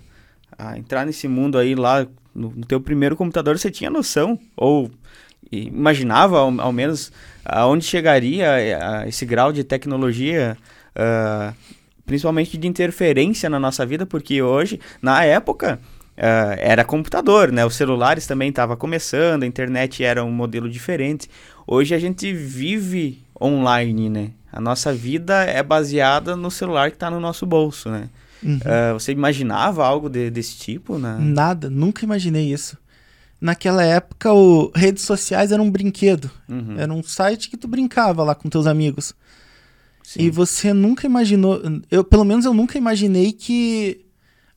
a entrar nesse mundo aí lá no, no teu primeiro computador, você tinha noção ou imaginava ao, ao menos aonde chegaria eh, a esse grau de tecnologia, ah, principalmente de interferência na nossa vida, porque hoje, na época, ah, era computador, né? Os celulares também estavam começando, a internet era um modelo diferente. Hoje a gente vive online, né? A nossa vida é baseada no celular que está no nosso bolso, né? Uhum. Ah, você imaginava algo de- desse tipo, né? Nada, nunca imaginei isso. naquela época, o, redes sociais eram um brinquedo. Uhum. Era um site que tu brincava lá com teus amigos. Sim. E você nunca imaginou, eu pelo menos eu nunca imaginei que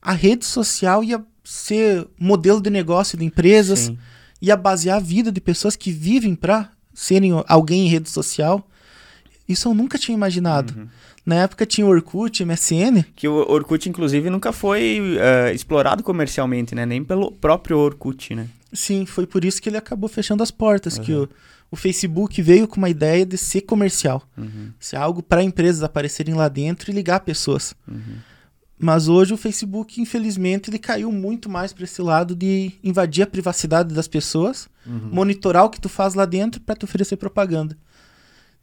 a rede social ia ser modelo de negócio de empresas, Sim. ia basear a vida de pessoas que vivem para serem alguém em rede social. Isso eu nunca tinha imaginado. Uhum. Na época tinha o Orkut, MSN. Que o Orkut, inclusive, nunca foi eh, explorado comercialmente, né? Nem pelo próprio Orkut, né? Sim, foi por isso que ele acabou fechando as portas, que o, o Facebook veio com uma ideia de ser comercial. Uhum. Ser algo para empresas aparecerem lá dentro e ligar pessoas. Uhum. Mas hoje o Facebook, infelizmente, ele caiu muito mais para esse lado de invadir a privacidade das pessoas, Uhum. monitorar o que tu faz lá dentro para te oferecer propaganda.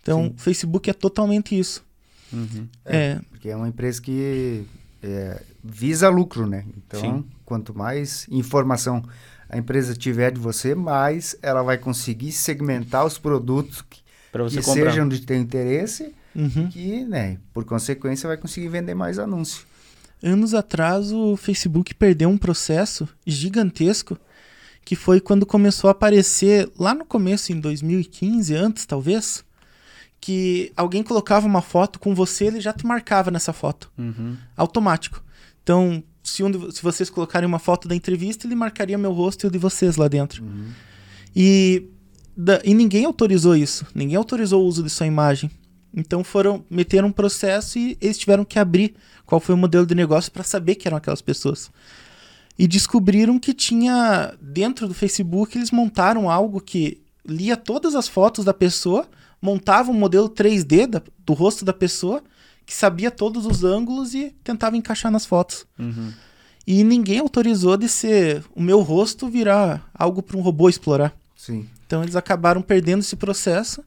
Então, Sim. o Facebook é totalmente isso. Uhum. É, Porque é uma empresa que é, visa lucro, né? Então, Sim. quanto mais informação a empresa tiver de você, mais ela vai conseguir segmentar os produtos que, que sejam de teu interesse uhum. que, né, por consequência, vai conseguir vender mais anúncio. Anos atrás, o Facebook perdeu um processo gigantesco que foi quando começou a aparecer, lá no começo, em 2015, antes talvez, que alguém colocava uma foto com você, ele já te marcava nessa foto, Uhum. automático. Então, se, um de- se vocês colocarem uma foto da entrevista, ele marcaria meu rosto e o de vocês lá dentro. E, da- e ninguém autorizou isso, ninguém autorizou o uso de sua imagem. Então foram meteram um processo e eles tiveram que abrir qual foi o modelo de negócio para saber que eram aquelas pessoas. E descobriram que tinha dentro do Facebook eles montaram algo que lia todas as fotos da pessoa, montava um modelo 3D da- do rosto da pessoa, que sabia todos os ângulos e tentava encaixar nas fotos. Uhum. E ninguém autorizou de ser o meu rosto virar algo para um robô explorar. Sim. Então eles acabaram perdendo esse processo,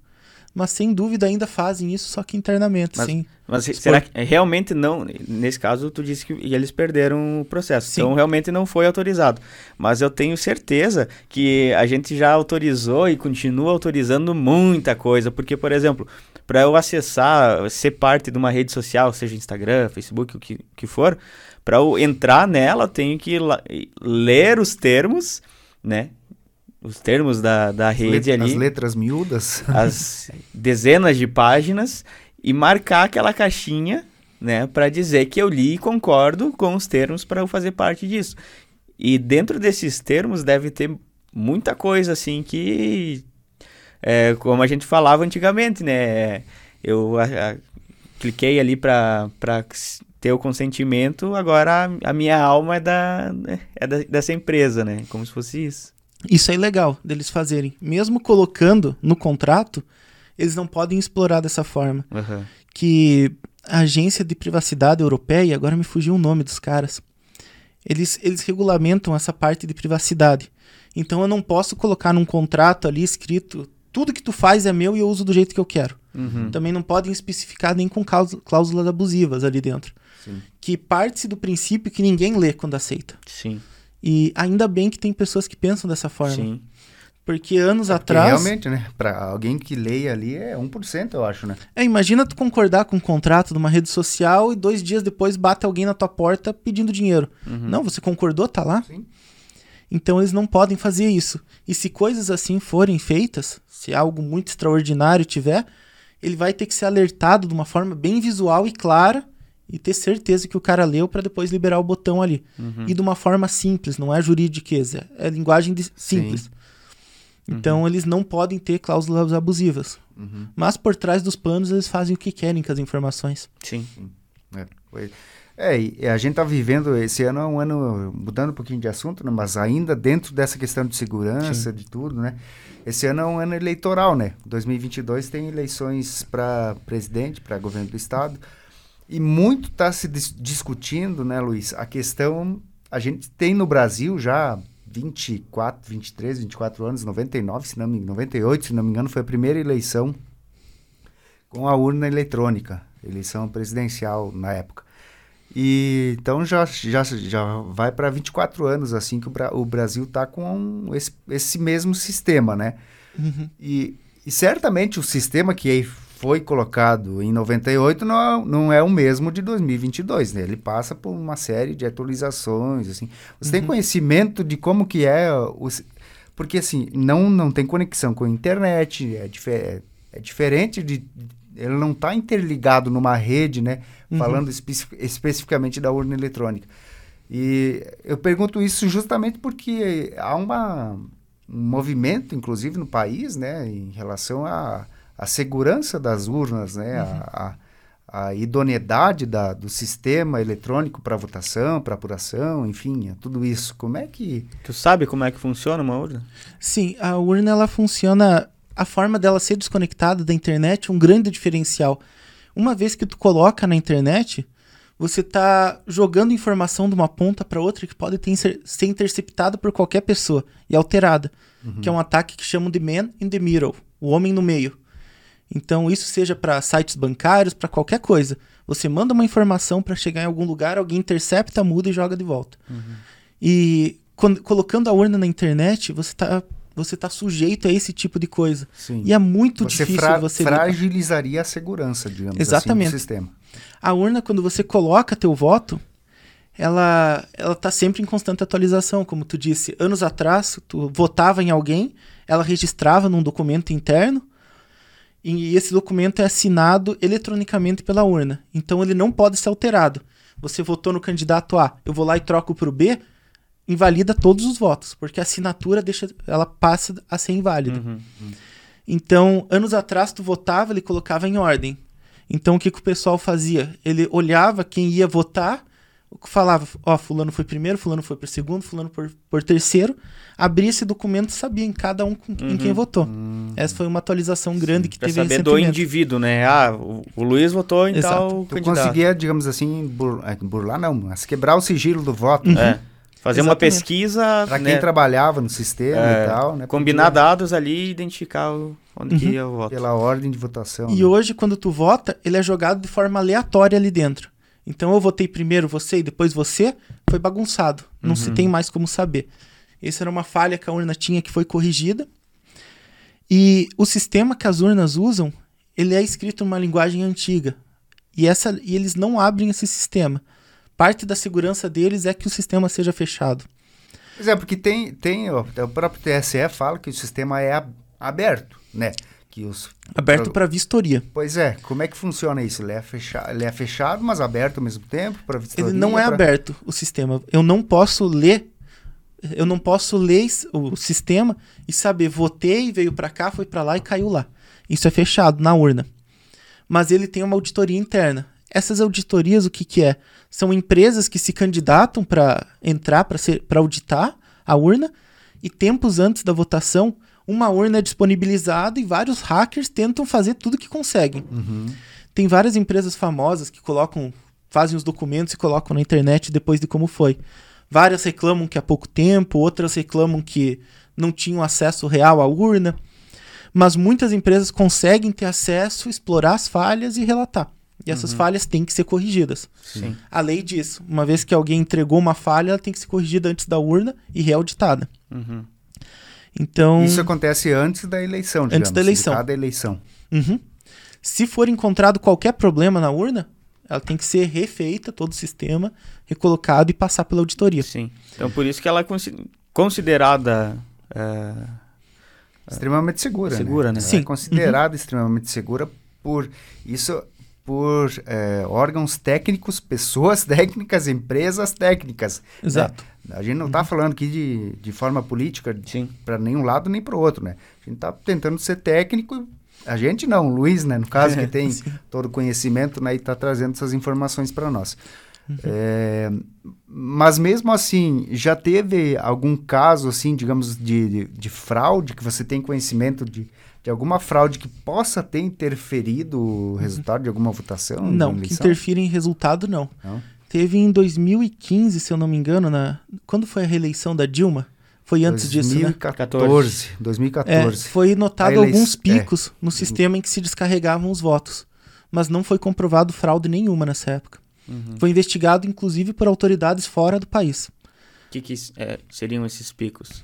mas sem dúvida ainda fazem isso, só que internamente, Mas- sim. Mas será que realmente não? Nesse caso, tu disse que eles perderam o processo. Sim. Então, realmente não foi autorizado. Mas eu tenho certeza que a gente já autorizou e continua autorizando muita coisa. Porque, por exemplo, para eu acessar, ser parte de uma rede social, seja Instagram, Facebook, o que, que for, para eu entrar nela, eu tenho que ler os termos, né? Os termos da, da rede let- ali As letras miúdas. as dezenas de páginas e marcar aquela caixinha, né, para dizer que eu li e concordo com os termos para eu fazer parte disso. E dentro desses termos deve ter muita coisa assim que é, como a gente falava antigamente, né? Eu a- a- cliquei ali para ter o consentimento, agora a, a minha alma é da é da, dessa empresa, né? Como se fosse isso. Isso é legal deles fazerem. Mesmo colocando no contrato, eles não podem explorar dessa forma. Aham. Que a agência de privacidade europeia, agora me fugiu o nome dos caras, eles, eles regulamentam essa parte de privacidade. Então eu não posso colocar num contrato ali escrito tudo que tu faz é meu e eu uso do jeito que eu quero. Uhum. Também não podem especificar nem com cláus- cláusulas abusivas ali dentro. Sim. Que parte do princípio que ninguém lê quando aceita. Sim. E ainda bem que tem pessoas que pensam dessa forma. Sim. Porque anos Porque atrás. realmente, né? Para alguém que leia ali é 1%, eu acho, né? É, imagina tu concordar com um contrato de uma rede social e dois dias depois bate alguém na tua porta pedindo dinheiro. Uhum. Não, você concordou, tá lá? Sim. Então eles não podem fazer isso. E se coisas assim forem feitas, se algo muito extraordinário tiver, ele vai ter que ser alertado de uma forma bem visual e clara e ter certeza que o cara leu para depois liberar o botão ali. Uhum. E de uma forma simples, não é juridiqueza, é linguagem de- simples. Então eles não podem ter cláusulas abusivas. Uhum. Mas por trás dos panos eles fazem o que querem com as informações. Sim. É, é, e a gente tá vivendo, esse ano é um ano, mudando um pouquinho de assunto, né, mas ainda dentro dessa questão de segurança, de tudo, né? Esse ano é um ano eleitoral, né? 2022 tem eleições para presidente, para governo do estado, e muito está se dis- discutindo, né, Luiz, a questão, a gente tem no Brasil já 24, 23, 24 anos, 99, se não me 98, se não me engano, foi a primeira eleição com a urna eletrônica, eleição presidencial na época. E então já, já, já vai para 24 anos assim que o, Bra- o Brasil está com esse, esse mesmo sistema, né? E, e certamente o sistema que foi colocado em 98 não é, não é o mesmo de 2022, né? Ele passa por uma série de atualizações, assim. Você tem conhecimento de como que é o... si- porque assim, não, não tem conexão com a internet, é, difer é diferente de. Ele não está interligado numa rede, né? Uhum. Falando espe especificamente da urna eletrônica. E eu pergunto isso justamente porque há uma, um movimento, inclusive no país, né, em relação à, à segurança das urnas, né, uhum. a, a, a, idoneidade da, do sistema eletrônico para votação, para apuração, enfim, é tudo isso. Como é que... Tu sabe como é que funciona uma urna? Sim, a urna ela funciona... A forma dela ser desconectada da internet é um grande diferencial. Uma vez que tu coloca na internet, você está jogando informação de uma ponta para outra que pode ter, ser interceptada por qualquer pessoa e alterada, uhum. que é um ataque que chamam de man in the middle, o homem no meio. Então, isso seja para sites bancários, para qualquer coisa. Você manda uma informação para chegar em algum lugar, alguém intercepta, muda e joga de volta. Uhum. E quando, colocando a urna na internet, você está você tá sujeito a esse tipo de coisa. Sim. E é muito você difícil fra você fragilizaria a segurança, digamos Exatamente. assim, do sistema. A urna, quando você coloca teu voto, ela ela está sempre em constante atualização, como tu disse. Anos atrás, tu votava em alguém, ela registrava num documento interno, e esse documento é assinado eletronicamente pela urna. Então ele não pode ser alterado. Você votou no candidato A, eu vou lá e troco para o B, invalida todos os votos, porque a assinatura deixa, ela passa a ser inválida. Uhum, uhum. Então, anos atrás tu votava, ele colocava em ordem. Então o que, que o pessoal fazia? Ele olhava quem ia votar, falava, ó, fulano foi primeiro, fulano foi por segundo, fulano por, por terceiro, abria esse documento e sabia em cada um com, uhum. em quem votou. Uhum. Essa foi uma atualização grande que pra teve saber do indivíduo, né? Ah, o, o Luiz votou em Exato. tal tu candidato. conseguia, digamos assim, burlar, é, burlar não, mas quebrar o sigilo do voto. Uhum. É. Fazer Exatamente. uma pesquisa. Para quem né? trabalhava no sistema é, e tal, né? Combinar dados ali e identificar o, onde uhum. que ia o voto. Pela ordem de votação. E né? hoje, quando tu vota, ele é jogado de forma aleatória ali dentro. Então eu votei primeiro você e depois você, foi bagunçado. Não uhum. se tem mais como saber. Essa era uma falha que a urna tinha que foi corrigida. E o sistema que as urnas usam, ele é escrito numa linguagem antiga. E, essa, e eles não abrem esse sistema. Parte da segurança deles é que o sistema seja fechado. Pois é, porque tem, tem ó, o próprio TSE fala que o sistema é aberto né? Que os aberto para vistoria. Pois é, como é que funciona isso? Ele é fechado, ele é fechado, mas aberto ao mesmo tempo para vistoria. Ele não é pra... aberto o sistema. Eu não posso ler eu não posso ler o sistema e saber votei, veio para cá, foi para lá e caiu lá. Isso é fechado na urna. Mas ele tem uma auditoria interna. Essas auditorias o que que é? São empresas que se candidatam para entrar para ser para auditar a urna e tempos antes da votação uma urna é disponibilizada e vários hackers tentam fazer tudo que conseguem. Uhum. Tem várias empresas famosas que colocam, fazem os documentos e colocam na internet depois de como foi. Várias reclamam que há pouco tempo, outras reclamam que não tinham acesso real à urna. Mas muitas empresas conseguem ter acesso, explorar as falhas e relatar. E essas uhum. falhas têm que ser corrigidas. Sim. A lei diz, uma vez que alguém entregou uma falha, ela tem que ser corrigida antes da urna e reauditada. Uhum. Então, Isso acontece antes da eleição, digamos, antes da eleição. cada eleição. Uhum. Se for encontrado qualquer problema na urna, ela tem que ser refeita, todo o sistema, recolocado e passar pela auditoria. Sim. Então, por isso que ela é considerada... É... Extremamente segura. Segura, né? né? Sim. É considerada uhum. extremamente segura por isso por é, órgãos técnicos, pessoas técnicas, empresas técnicas. Né? Exato. Né? A gente não está uhum. falando aqui de, de forma política para nenhum lado nem para o outro, né? A gente está tentando ser técnico. A gente não, o Luiz, né? No caso, que tem todo o conhecimento né, e está trazendo essas informações para nós. Uhum. É, mas mesmo assim, já teve algum caso, assim, digamos, de, de, de fraude que você tem conhecimento de de alguma fraude que possa ter interferido o uhum. resultado de alguma votação? Não, que interfira em resultado, não. não. Teve em 2015, se eu não me engano, na... quando foi a reeleição da Dilma? Foi antes 2014, disso, né? 2014. É, foi notado alguns picos é. no sistema em que se descarregavam os votos, mas não foi comprovado fraude nenhuma nessa época. Uhum. Foi investigado, inclusive, por autoridades fora do país. O que, que é, seriam esses picos?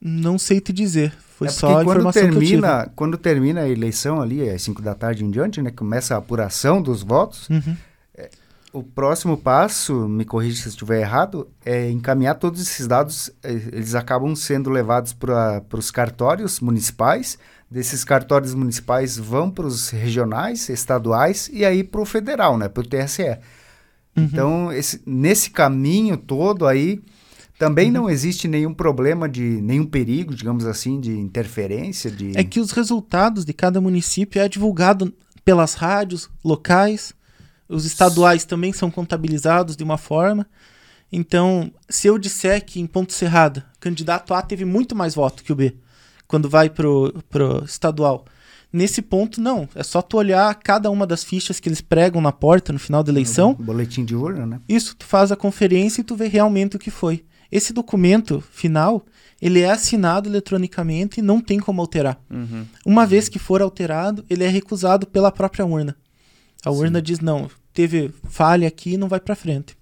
Não sei te dizer. Foi é só a quando termina, Quando termina a eleição ali, às 5 da tarde em diante, né? Começa a apuração dos votos. Uhum. É, o próximo passo, me corrija se estiver errado, é encaminhar todos esses dados, eh, eles acabam sendo levados para os cartórios municipais, desses cartórios municipais vão para os regionais, estaduais e aí para o federal, né, para o TSE. Uhum. Então, esse, nesse caminho todo aí, também uhum. não existe nenhum problema de nenhum perigo, digamos assim, de interferência. De... É que os resultados de cada município é divulgado pelas rádios locais, os estaduais também são contabilizados de uma forma. Então, se eu disser que em Ponto Serrada, candidato A teve muito mais voto que o B, quando vai pro, pro estadual. Nesse ponto, não. É só tu olhar cada uma das fichas que eles pregam na porta no final da eleição. Boletim de urna, né? Isso, tu faz a conferência e tu vê realmente o que foi. Esse documento final, ele é assinado eletronicamente e não tem como alterar. Uhum. Uma vez que for alterado, ele é recusado pela própria urna. A Sim. urna diz não, teve falha aqui, não vai para frente.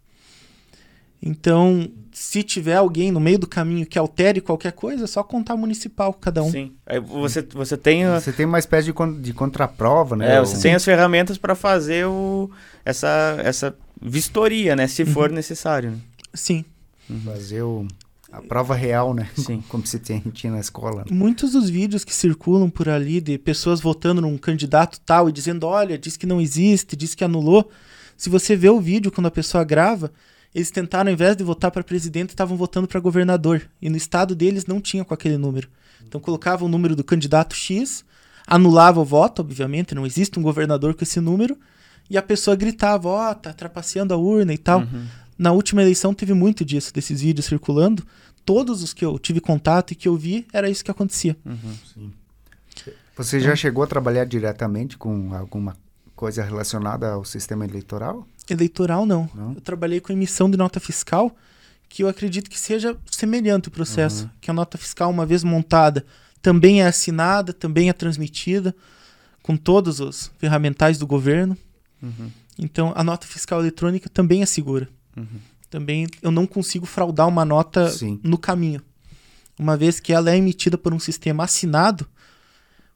Então, se tiver alguém no meio do caminho que altere qualquer coisa, é só contar municipal cada um. Sim. Aí você, você tem. Você tem uma espécie de, con de contraprova, né? É, você tem as ferramentas para fazer o, essa, essa vistoria, né? Se uhum. for necessário. Né? Sim. Uhum. Fazer o, a prova real, né? Sim. Como se tem, tinha na escola. Né? Muitos dos vídeos que circulam por ali de pessoas votando num candidato tal e dizendo, olha, diz que não existe, diz que anulou. Se você vê o vídeo quando a pessoa grava, eles tentaram, ao invés de votar para presidente, estavam votando para governador. E no estado deles não tinha com aquele número. Então colocava o número do candidato X, anulava o voto, obviamente, não existe um governador com esse número, e a pessoa gritava, ó, oh, tá trapaceando a urna e tal. Uhum. Na última eleição teve muito disso, desses vídeos circulando. Todos os que eu tive contato e que eu vi, era isso que acontecia. Uhum. Você já chegou a trabalhar diretamente com alguma coisa relacionada ao sistema eleitoral? Eleitoral, não. não. Eu trabalhei com emissão de nota fiscal, que eu acredito que seja semelhante o processo. Uhum. Que a nota fiscal, uma vez montada, também é assinada, também é transmitida, com todos os ferramentais do governo. Uhum. Então, a nota fiscal eletrônica também é segura. Uhum. Também eu não consigo fraudar uma nota Sim. no caminho. Uma vez que ela é emitida por um sistema assinado,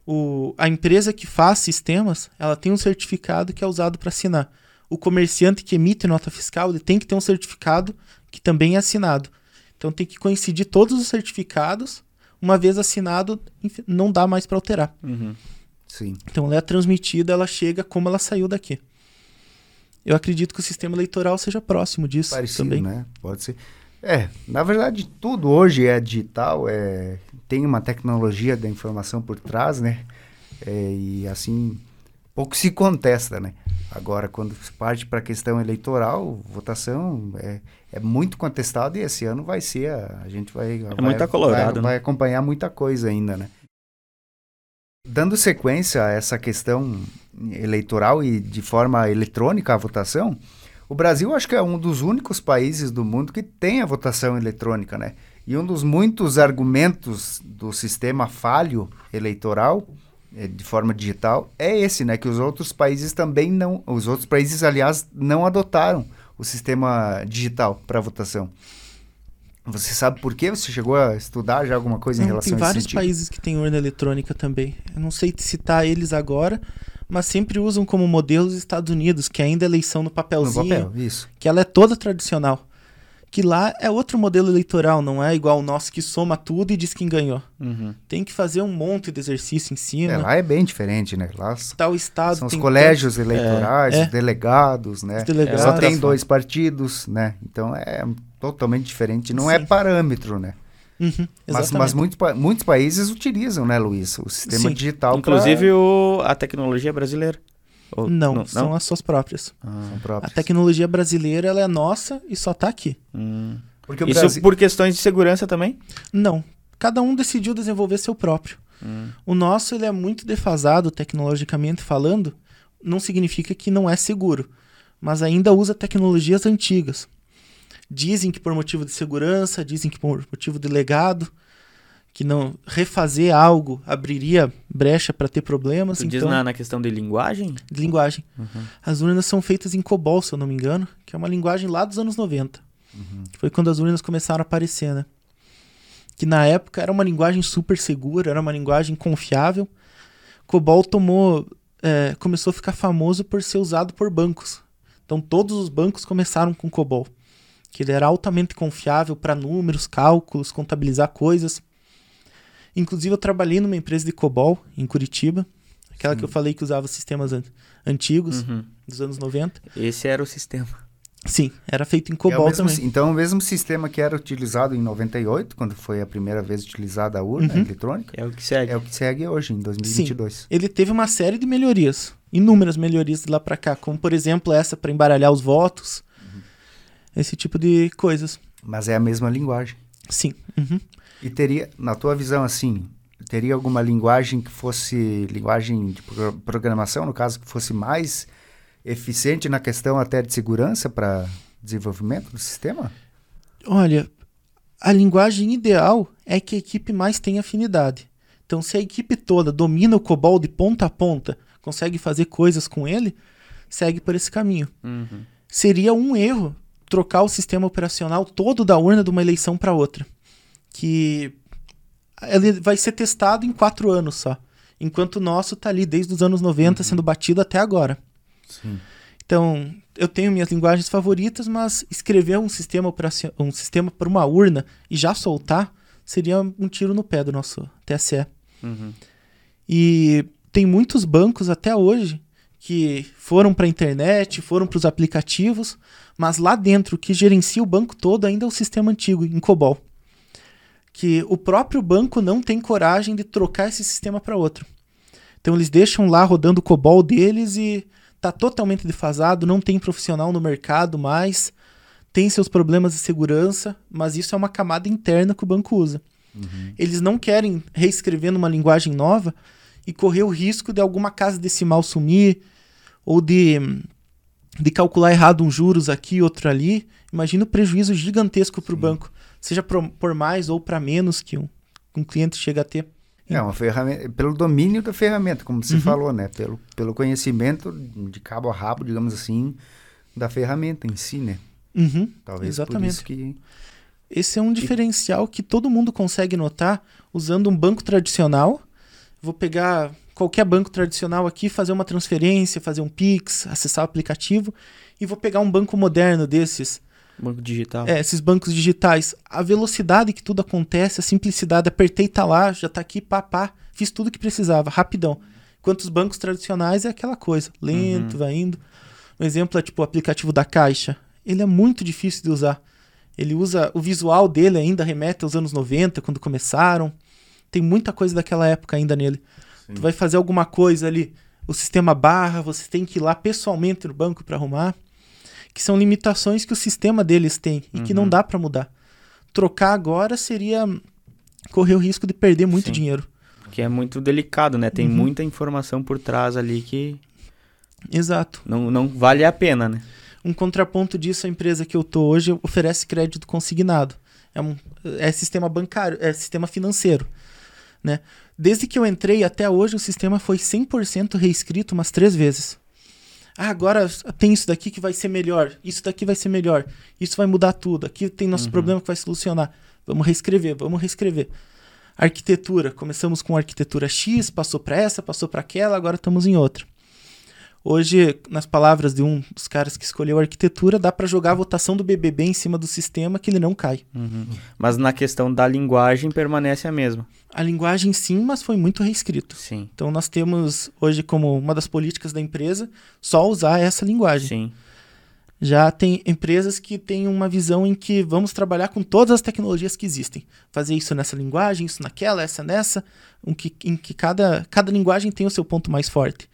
o, a empresa que faz sistemas, ela tem um certificado que é usado para assinar. O comerciante que emite nota fiscal, ele tem que ter um certificado que também é assinado. Então tem que coincidir todos os certificados. Uma vez assinado, não dá mais para alterar. Uhum. Sim. Então ela é transmitida, ela chega como ela saiu daqui. Eu acredito que o sistema eleitoral seja próximo disso Parecido, também. né? Pode ser. É, na verdade, tudo hoje é digital, é, tem uma tecnologia da informação por trás, né? É, e assim, pouco se contesta, né? Agora, quando se parte para a questão eleitoral, votação é, é muito contestado e esse ano vai ser, a, a gente vai... É vai, muito acolorado, vai, né? vai acompanhar muita coisa ainda, né? Dando sequência a essa questão eleitoral e de forma eletrônica a votação, o Brasil acho que é um dos únicos países do mundo que tem a votação eletrônica, né? E um dos muitos argumentos do sistema falho eleitoral eh, de forma digital é esse, né? Que os outros países também não, os outros países, aliás, não adotaram o sistema digital para votação. Você sabe por quê? Você chegou a estudar já alguma coisa em relação a isso? Tem vários países que têm urna eletrônica também. Eu não sei citar eles agora, mas sempre usam como modelo os Estados Unidos, que ainda é eleição no papelzinho. No papel, isso. Que ela é toda tradicional. Que lá é outro modelo eleitoral, não é igual o nosso que soma tudo e diz quem ganhou. Uhum. Tem que fazer um monte de exercício em cima. É, lá é bem diferente, né? Lá Tal estado são os colégios tanto... eleitorais, é, os delegados, né? Os delegados. Só tem dois partidos, né? Então é totalmente diferente. Não é Sim. é parâmetro, né? Uhum, mas, mas muitos, muitos países utilizam, né, Luiz? O sistema Sim. digital. Inclusive pra... o, a tecnologia brasileira. Ou, não, não, são não? as suas próprias. Ah, são próprias. A tecnologia brasileira ela é nossa e só está aqui. Hum. Porque Isso Brasil... por questões de segurança também? Não. Cada um decidiu desenvolver seu próprio. Hum. O nosso ele é muito defasado tecnologicamente falando. Não significa que não é seguro, mas ainda usa tecnologias antigas. Dizem que por motivo de segurança, dizem que por motivo de legado, que não refazer algo abriria brecha para ter problemas. Tu então, diz na, na, questão de linguagem? De linguagem. Uhum. As urnas são feitas em COBOL, se eu não me engano, que é uma linguagem lá dos anos 90. Uhum. Foi quando as urnas começaram a aparecer, né? Que na época era uma linguagem super segura, era uma linguagem confiável. COBOL tomou, é, começou a ficar famoso por ser usado por bancos. Então todos os bancos começaram com COBOL, que ele era altamente confiável para números, cálculos, contabilizar coisas. Inclusive eu trabalhei numa empresa de COBOL em Curitiba, aquela Sim. que eu falei que usava sistemas an antigos uhum. dos anos 90. Esse era o sistema. Sim, era feito em COBOL é também. Então, o mesmo sistema que era utilizado em 98, quando foi a primeira vez utilizada a urna uhum. eletrônica. É o que segue. É o que segue hoje, em 2022. Sim, ele teve uma série de melhorias, inúmeras melhorias de lá para cá, como, por exemplo, essa para embaralhar os votos. Esse tipo de coisas. Mas é a mesma linguagem. Sim. Uhum. E teria, na tua visão, assim, teria alguma linguagem que fosse linguagem de programação, no caso, que fosse mais eficiente na questão até de segurança para desenvolvimento do sistema? Olha, a linguagem ideal é que a equipe mais tenha afinidade. Então, se a equipe toda domina o COBOL de ponta a ponta, consegue fazer coisas com ele, segue por esse caminho. Uhum. Seria um erro trocar o sistema operacional todo da urna de uma eleição para outra. Que ele vai ser testado em quatro anos só. Enquanto o nosso está ali desde os anos 90 uhum. sendo batido até agora. Sim. Então, eu tenho minhas linguagens favoritas, mas escrever um sistema operacional, um sistema para uma urna e já soltar seria um tiro no pé do nosso TSE. Uhum. E tem muitos bancos até hoje que foram para a internet, foram para os aplicativos, mas lá dentro que gerencia o banco todo ainda é o sistema antigo, em COBOL. Que o próprio banco não tem coragem de trocar esse sistema para outro. Então eles deixam lá rodando o COBOL deles e está totalmente defasado, não tem profissional no mercado mais, tem seus problemas de segurança, mas isso é uma camada interna que o banco usa. Uhum. Eles não querem reescrever numa linguagem nova e correr o risco de alguma casa decimal sumir ou de, de calcular errado um juros aqui, outro ali. Imagina o prejuízo gigantesco para o banco, seja por, por mais ou para menos que um, um cliente chega a ter. É uma ferramenta, pelo domínio da ferramenta, como você uhum. falou, né? Pelo, pelo conhecimento de cabo a rabo, digamos assim, da ferramenta em si, né? Uhum. Talvez Exatamente. por isso que... Esse é um diferencial e... que todo mundo consegue notar usando um banco tradicional. Vou pegar qualquer banco tradicional aqui, fazer uma transferência, fazer um Pix, acessar o aplicativo, e vou pegar um banco moderno desses Banco digital. É, esses bancos digitais. A velocidade que tudo acontece, a simplicidade, apertei, tá lá, já tá aqui, pá, pá, fiz tudo que precisava, rapidão. Enquanto os bancos tradicionais é aquela coisa, lento, uhum. vai indo. Um exemplo é tipo o aplicativo da Caixa. Ele é muito difícil de usar. Ele usa, o visual dele ainda remete aos anos 90, quando começaram. Tem muita coisa daquela época ainda nele. Sim. Tu vai fazer alguma coisa ali, o sistema barra, você tem que ir lá pessoalmente no banco para arrumar que são limitações que o sistema deles tem e uhum. que não uhum. dá para mudar. Trocar agora seria correr o risco de perder muito Sim. dinheiro. Que é muito delicado, né? Tem uhum. muita informação por trás ali que. Exato. Não, não vale a pena, né? Um contraponto disso, a empresa que eu tô hoje oferece crédito consignado. É, um, é sistema bancário, é sistema financeiro. Né? Desde que eu entrei até hoje, o sistema foi 100% reescrito umas três vezes. Ah, agora tem isso daqui que vai ser melhor, isso daqui vai ser melhor, isso vai mudar tudo, aqui tem nosso uhum. problema que vai solucionar. Vamos reescrever, vamos reescrever. Arquitetura, começamos com arquitetura X, passou para essa, passou para aquela, agora estamos em outra. Hoje, nas palavras de um dos caras que escolheu a arquitetura, dá para jogar a votação do BBB em cima do sistema que ele não cai. Uhum. Mas na questão da linguagem permanece a mesma. A linguagem sim, mas foi muito reescrito. Sim. Então nós temos hoje como uma das políticas da empresa só usar essa linguagem. Sim. Já tem empresas que têm uma visão em que vamos trabalhar com todas as tecnologias que existem. Fazer isso nessa linguagem, isso naquela, essa nessa, em que, em que cada, cada linguagem tem o seu ponto mais forte.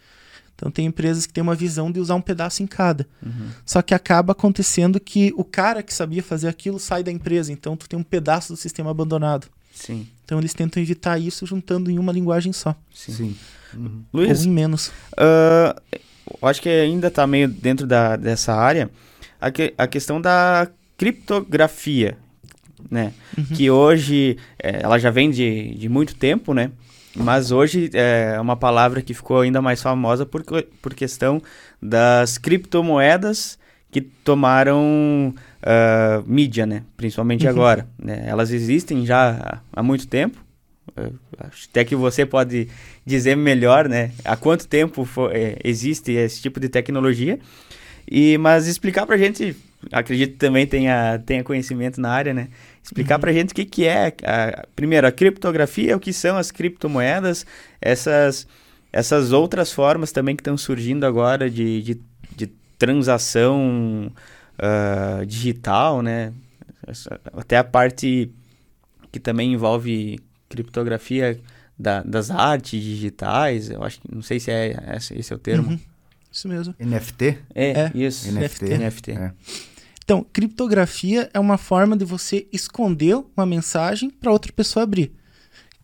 Então tem empresas que têm uma visão de usar um pedaço em cada. Uhum. Só que acaba acontecendo que o cara que sabia fazer aquilo sai da empresa, então tu tem um pedaço do sistema abandonado. Sim. Então eles tentam evitar isso juntando em uma linguagem só. Sim. Sim. Uhum. Luiz, Ou em menos. Uh, acho que ainda está meio dentro da, dessa área a, que, a questão da criptografia, né? Uhum. Que hoje é, ela já vem de, de muito tempo, né? Mas hoje é uma palavra que ficou ainda mais famosa por, por questão das criptomoedas que tomaram uh, mídia, né? Principalmente uhum. agora. Né? Elas existem já há muito tempo. Uh, até que você pode dizer melhor, né? Há quanto tempo for, é, existe esse tipo de tecnologia. E, mas explicar pra gente, acredito que também tenha, tenha conhecimento na área, né? Explicar uhum. pra gente o que, que é, a, primeiro, a criptografia, o que são as criptomoedas, essas, essas outras formas também que estão surgindo agora de, de, de transação uh, digital, né? Até a parte que também envolve criptografia da, das artes digitais, eu acho que, não sei se é esse é o termo. Uhum. Isso mesmo. NFT? É, é. isso. NFT. NFT. É. Então, criptografia é uma forma de você esconder uma mensagem para outra pessoa abrir.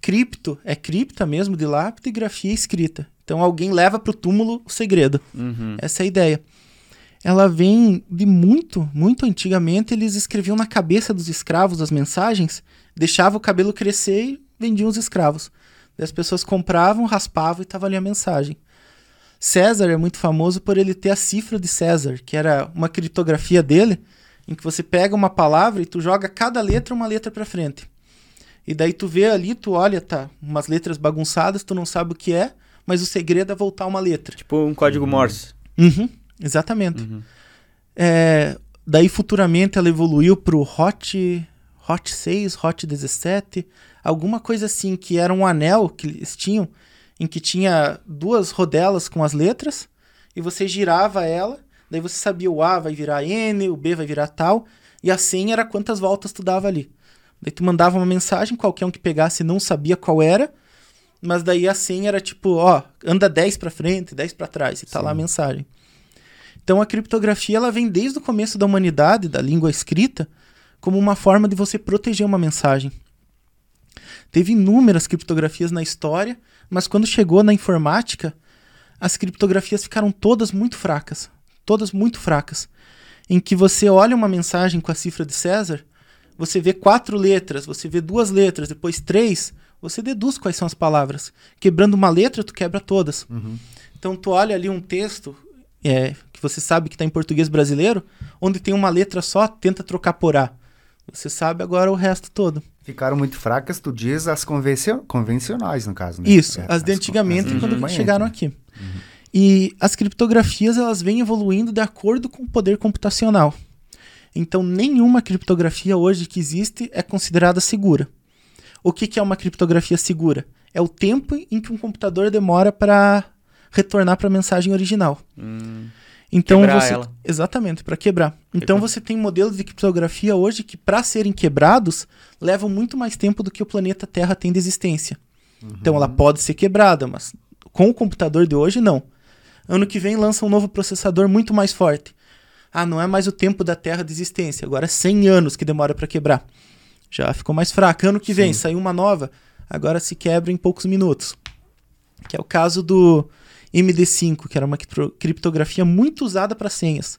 Cripto é cripta mesmo, de lápis, e grafia escrita. Então, alguém leva para o túmulo o segredo. Uhum. Essa é a ideia. Ela vem de muito, muito antigamente. Eles escreviam na cabeça dos escravos as mensagens, deixavam o cabelo crescer e vendiam os escravos. Daí as pessoas compravam, raspavam e estava ali a mensagem. César é muito famoso por ele ter a cifra de César, que era uma criptografia dele, em que você pega uma palavra e tu joga cada letra uma letra para frente. E daí tu vê ali, tu olha, tá, umas letras bagunçadas, tu não sabe o que é, mas o segredo é voltar uma letra. Tipo um código Morse. Uhum, exatamente. Uhum. É, daí futuramente ela evoluiu pro Hot, Hot 6, Hot 17, alguma coisa assim, que era um anel que eles tinham, em que tinha duas rodelas com as letras e você girava ela, daí você sabia o A vai virar N, o B vai virar tal, e a senha era quantas voltas tu dava ali. Daí tu mandava uma mensagem, qualquer um que pegasse não sabia qual era, mas daí a senha era tipo, ó, anda 10 para frente, 10 para trás, e tá Sim. lá a mensagem. Então a criptografia ela vem desde o começo da humanidade, da língua escrita, como uma forma de você proteger uma mensagem. Teve inúmeras criptografias na história, mas quando chegou na informática, as criptografias ficaram todas muito fracas. Todas muito fracas. Em que você olha uma mensagem com a cifra de César, você vê quatro letras, você vê duas letras, depois três, você deduz quais são as palavras. Quebrando uma letra, tu quebra todas. Uhum. Então tu olha ali um texto é, que você sabe que está em português brasileiro, onde tem uma letra só, tenta trocar por A. Você sabe agora o resto todo. Ficaram muito fracas, tu diz as convencionais, no caso, né? Isso, é, as de antigamente, as, quando uhum. chegaram aqui. Uhum. E as criptografias, elas vêm evoluindo de acordo com o poder computacional. Então, nenhuma criptografia hoje que existe é considerada segura. O que, que é uma criptografia segura? É o tempo em que um computador demora para retornar para a mensagem original. Hum. Então quebrar você ela. exatamente para quebrar. Então você tem modelos de criptografia hoje que para serem quebrados levam muito mais tempo do que o planeta Terra tem de existência. Uhum. Então ela pode ser quebrada, mas com o computador de hoje não. Ano que vem lança um novo processador muito mais forte. Ah, não é mais o tempo da Terra de existência, agora é 100 anos que demora para quebrar. Já ficou mais fraco. Ano que vem Sim. saiu uma nova, agora se quebra em poucos minutos. Que é o caso do MD5, que era uma criptografia muito usada para senhas.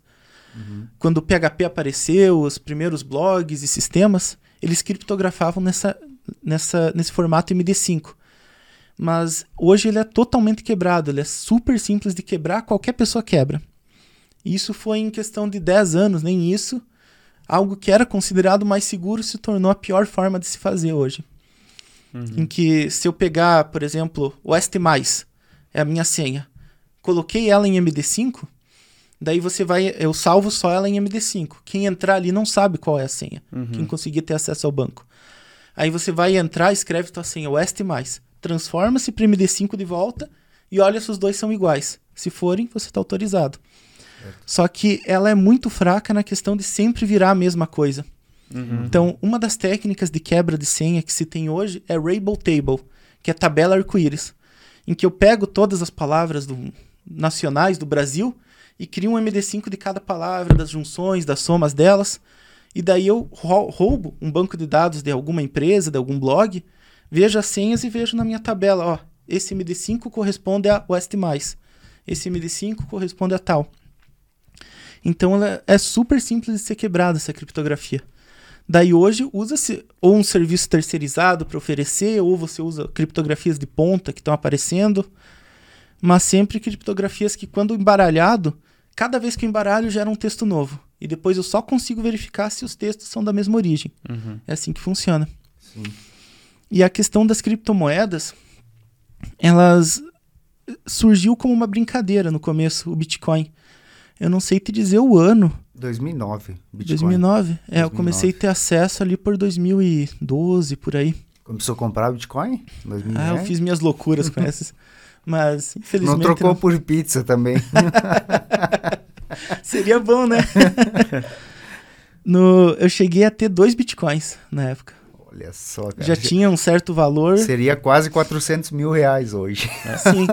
Uhum. Quando o PHP apareceu, os primeiros blogs e sistemas, eles criptografavam nessa, nessa, nesse formato MD5. Mas hoje ele é totalmente quebrado, ele é super simples de quebrar, qualquer pessoa quebra. Isso foi em questão de 10 anos, nem isso. Algo que era considerado mais seguro se tornou a pior forma de se fazer hoje. Uhum. Em que se eu pegar, por exemplo, o ST+, é a minha senha. Coloquei ela em MD5, daí você vai, eu salvo só ela em MD5. Quem entrar ali não sabe qual é a senha. Uhum. Quem conseguir ter acesso ao banco. Aí você vai entrar, escreve tua senha, West mais, transforma-se para MD5 de volta e olha se os dois são iguais. Se forem, você está autorizado. Certo. Só que ela é muito fraca na questão de sempre virar a mesma coisa. Uhum. Então, uma das técnicas de quebra de senha que se tem hoje é Rainbow Table, que é tabela arco-íris em que eu pego todas as palavras do, nacionais do Brasil e crio um MD5 de cada palavra, das junções, das somas delas. E daí eu roubo um banco de dados de alguma empresa, de algum blog, vejo as senhas e vejo na minha tabela, ó, esse MD5 corresponde a West+, esse MD5 corresponde a tal. Então ela é super simples de ser quebrada essa criptografia. Daí hoje usa-se ou um serviço terceirizado para oferecer, ou você usa criptografias de ponta que estão aparecendo, mas sempre criptografias que, quando embaralhado, cada vez que eu embaralho gera um texto novo. E depois eu só consigo verificar se os textos são da mesma origem. Uhum. É assim que funciona. Sim. E a questão das criptomoedas, elas surgiu como uma brincadeira no começo, o Bitcoin. Eu não sei te dizer o ano. 2009. Bitcoin. 2009? É, eu 2009. comecei a ter acesso ali por 2012, por aí. Começou a comprar Bitcoin? 2010? Ah, eu fiz minhas loucuras com essas. Mas, Não infelizmente. trocou não. por pizza também. Seria bom, né? no, eu cheguei a ter dois bitcoins na época. Olha só, cara. Já tinha um certo valor. Seria quase 400 mil reais hoje. Sim.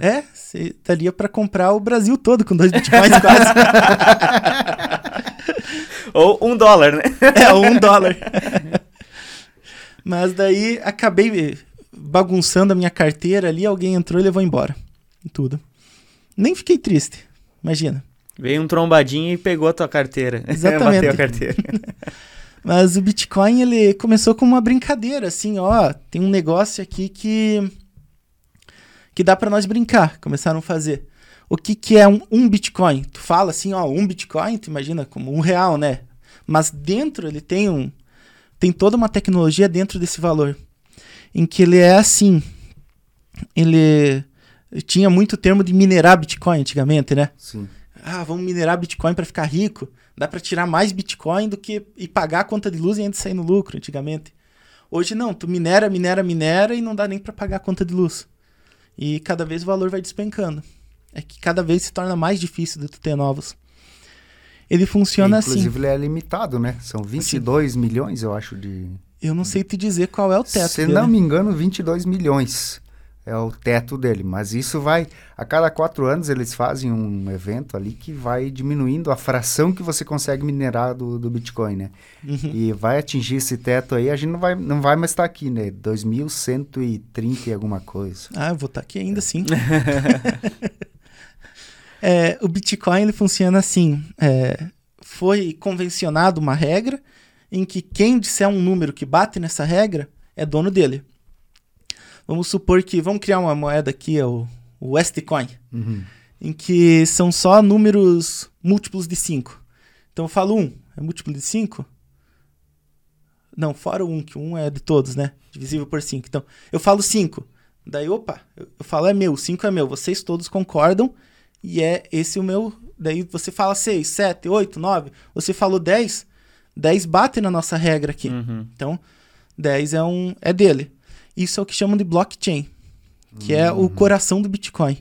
É, cê daria pra comprar o Brasil todo com dois bitcoins quase. Ou um dólar, né? É, um dólar. Mas daí acabei bagunçando a minha carteira ali, alguém entrou e levou embora. Tudo. Nem fiquei triste. Imagina. Veio um trombadinho e pegou a tua carteira. Exatamente. Bateu a carteira. Mas o Bitcoin, ele começou como uma brincadeira, assim, ó, tem um negócio aqui que que dá pra nós brincar, começaram a fazer. O que que é um, um Bitcoin? Tu fala assim, ó, um Bitcoin, tu imagina como um real, né? Mas dentro ele tem um tem toda uma tecnologia dentro desse valor, em que ele é assim, ele tinha muito termo de minerar Bitcoin antigamente, né? Sim. ah, vamos minerar Bitcoin para ficar rico. Dá para tirar mais Bitcoin do que e pagar a conta de luz e ainda sair no lucro antigamente. Hoje não, tu minera, minera, minera e não dá nem para pagar a conta de luz. E cada vez o valor vai despencando. É que cada vez se torna mais difícil de tu ter novos. Ele funciona assim. Inclusive ele é limitado, né? São 22 milhões, eu acho, de... Eu não sei te dizer qual é o teto Se dele. não me engano, 22 milhões é o teto dele. Mas isso vai... A cada quatro anos eles fazem um evento ali que vai diminuindo a fração que você consegue minerar do, do Bitcoin, né? Uhum. E vai atingir esse teto aí, a gente não vai, não vai mais estar aqui, né? 2130 e alguma coisa. Ah, eu vou estar aqui ainda sim. É, o Bitcoin ele funciona assim: é, foi convencionado uma regra em que quem disser um número que bate nessa regra é dono dele. Vamos supor que vamos criar uma moeda aqui, é o, o Westcoin, Uhum. em que são só números múltiplos de 5. Então eu falo 1, é múltiplo de 5? Não, fora o 1, que o 1 é de todos, né? Divisível por 5. Então, eu falo 5. Daí, opa, eu eu falo é meu, 5 é meu. Vocês todos concordam e é esse o meu. Daí você fala 6, 7, 8, 9. Você falou 10, 10 bate na nossa regra aqui. Uhum. Então, 10 é, um, é dele. Isso é o que chamam de blockchain, que é o coração do Bitcoin.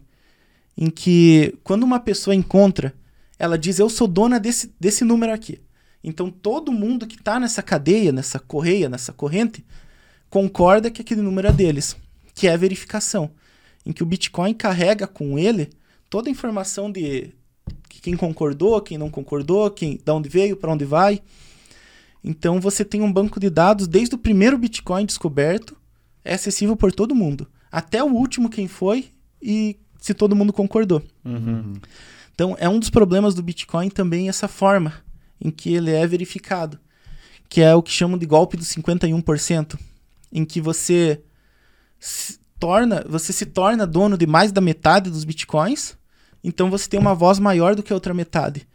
Em que, quando uma pessoa encontra, ela diz: Eu sou dona desse, desse número aqui. Então, todo mundo que está nessa cadeia, nessa correia, nessa corrente, concorda que aquele número é deles, que é a verificação. Em que o Bitcoin carrega com ele toda a informação de quem concordou, quem não concordou, quem, de onde veio, para onde vai. Então você tem um banco de dados desde o primeiro Bitcoin descoberto, é acessível por todo mundo, até o último quem foi e se todo mundo concordou. Uhum. Então é um dos problemas do Bitcoin também essa forma em que ele é verificado, que é o que chamam de golpe do 51%, em que você se torna, você se torna dono de mais da metade dos Bitcoins, então você tem uma voz maior do que a outra metade.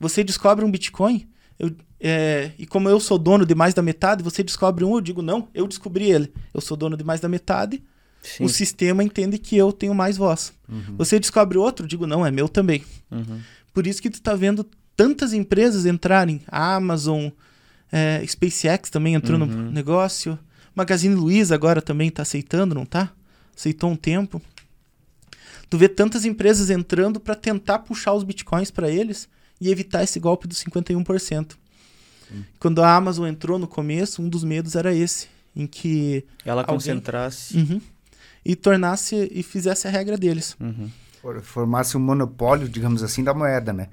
Você descobre um Bitcoin, eu, é, e como eu sou dono de mais da metade, você descobre um, eu digo não, eu descobri ele. Eu sou dono de mais da metade, Sim. o sistema entende que eu tenho mais voz. Você descobre outro, eu digo não, é meu também. Uhum. Por isso que tu tá vendo tantas empresas entrarem, a Amazon, é, SpaceX também entrou Uhum. no negócio, Magazine Luiza agora também tá aceitando, não tá? Aceitou um tempo. Tu vê tantas empresas entrando para tentar puxar os bitcoins para eles e evitar esse golpe dos 51%. Quando a Amazon entrou no começo, um dos medos era esse, em que Ela Alguém- concentrasse. Uhum. e tornasse e fizesse a regra deles. Uhum. For- Formasse um monopólio, digamos assim, da moeda, né?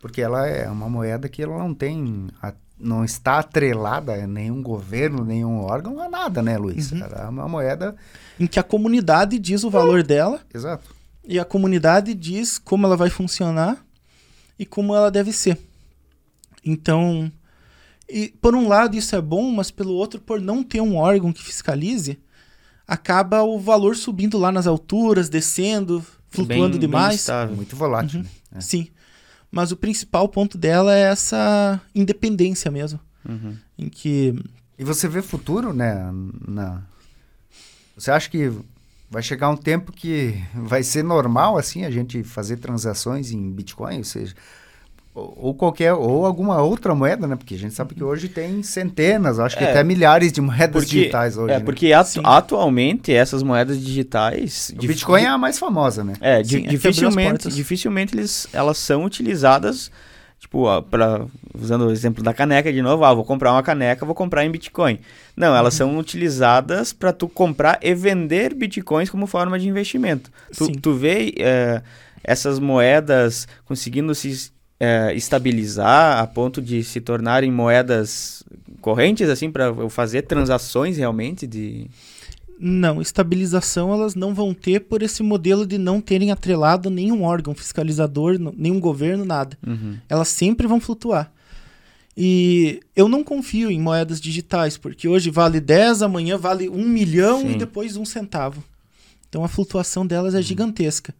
Porque ela é uma moeda que ela não tem... a- não está atrelada a nenhum governo, nenhum órgão, a nada, né, Luiz? Uhum. Ela é uma moeda... Em que a comunidade diz o valor dela Exato. e a comunidade diz como ela vai funcionar e como ela deve ser. Então, e por um lado isso é bom, mas pelo outro, por não ter um órgão que fiscalize, acaba o valor subindo lá nas alturas, descendo, flutuando Bem- bem demais. estável. Muito volátil. Uhum. né? Sim. Mas o principal ponto dela é essa independência mesmo, Uhum. em que E você vê futuro, né? Na... Você acha que vai chegar um tempo que vai ser normal assim a gente fazer transações em Bitcoin, ou seja, ou, qualquer ou alguma outra moeda, né? Porque a gente sabe que hoje tem centenas, acho que É. até milhares de moedas Porque- digitais hoje. É, né? porque atu- Sim. atualmente essas moedas digitais. o Bitcoin é a mais famosa, né? É, Sim, é dificilmente, dificilmente eles, elas são utilizadas, tipo, ó, pra, usando o exemplo da caneca de novo, ah, vou comprar uma caneca, vou comprar em Bitcoin. Não, elas Uhum. são utilizadas para tu comprar e vender Bitcoins como forma de investimento. Tu, Sim. tu vê é, essas moedas conseguindo se é, estabilizar a ponto de se tornarem moedas correntes, assim, para eu fazer transações realmente de... Não, estabilização elas não vão ter por esse modelo de não terem atrelado nenhum órgão fiscalizador, nenhum governo, nada. Uhum. Elas sempre vão flutuar. E eu não confio em moedas digitais, porque hoje vale 10, amanhã vale 1 milhão Sim. e depois um centavo. Então a flutuação delas é gigantesca.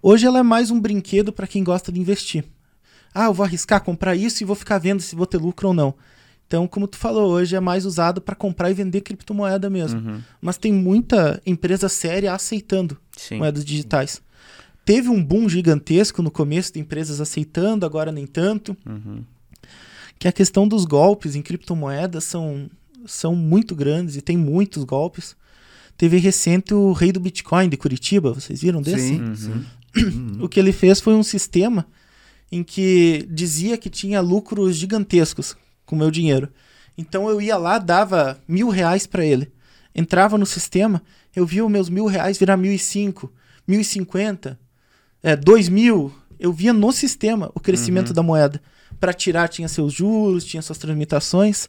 Hoje ela é mais um brinquedo para quem gosta de investir. Ah, eu vou arriscar comprar isso e vou ficar vendo se vou ter lucro ou não. Então, como tu falou, hoje é mais usado para comprar e vender criptomoeda mesmo. Uhum. Mas tem muita empresa séria aceitando Sim. moedas digitais. Teve um boom gigantesco no começo de empresas aceitando, agora nem tanto. Uhum. Que a questão dos golpes em criptomoedas são, são muito grandes e tem muitos golpes. Teve recente o rei do Bitcoin de Curitiba, vocês viram desse? Sim, Uhum. O que ele fez foi um sistema em que dizia que tinha lucros gigantescos com o meu dinheiro. Então eu ia lá, dava mil reais para ele. Entrava no sistema, eu via os meus mil reais virar mil e cinco, mil e cinquenta, é, dois mil. Eu via no sistema o crescimento da moeda. Para tirar tinha seus juros, tinha suas transmutações.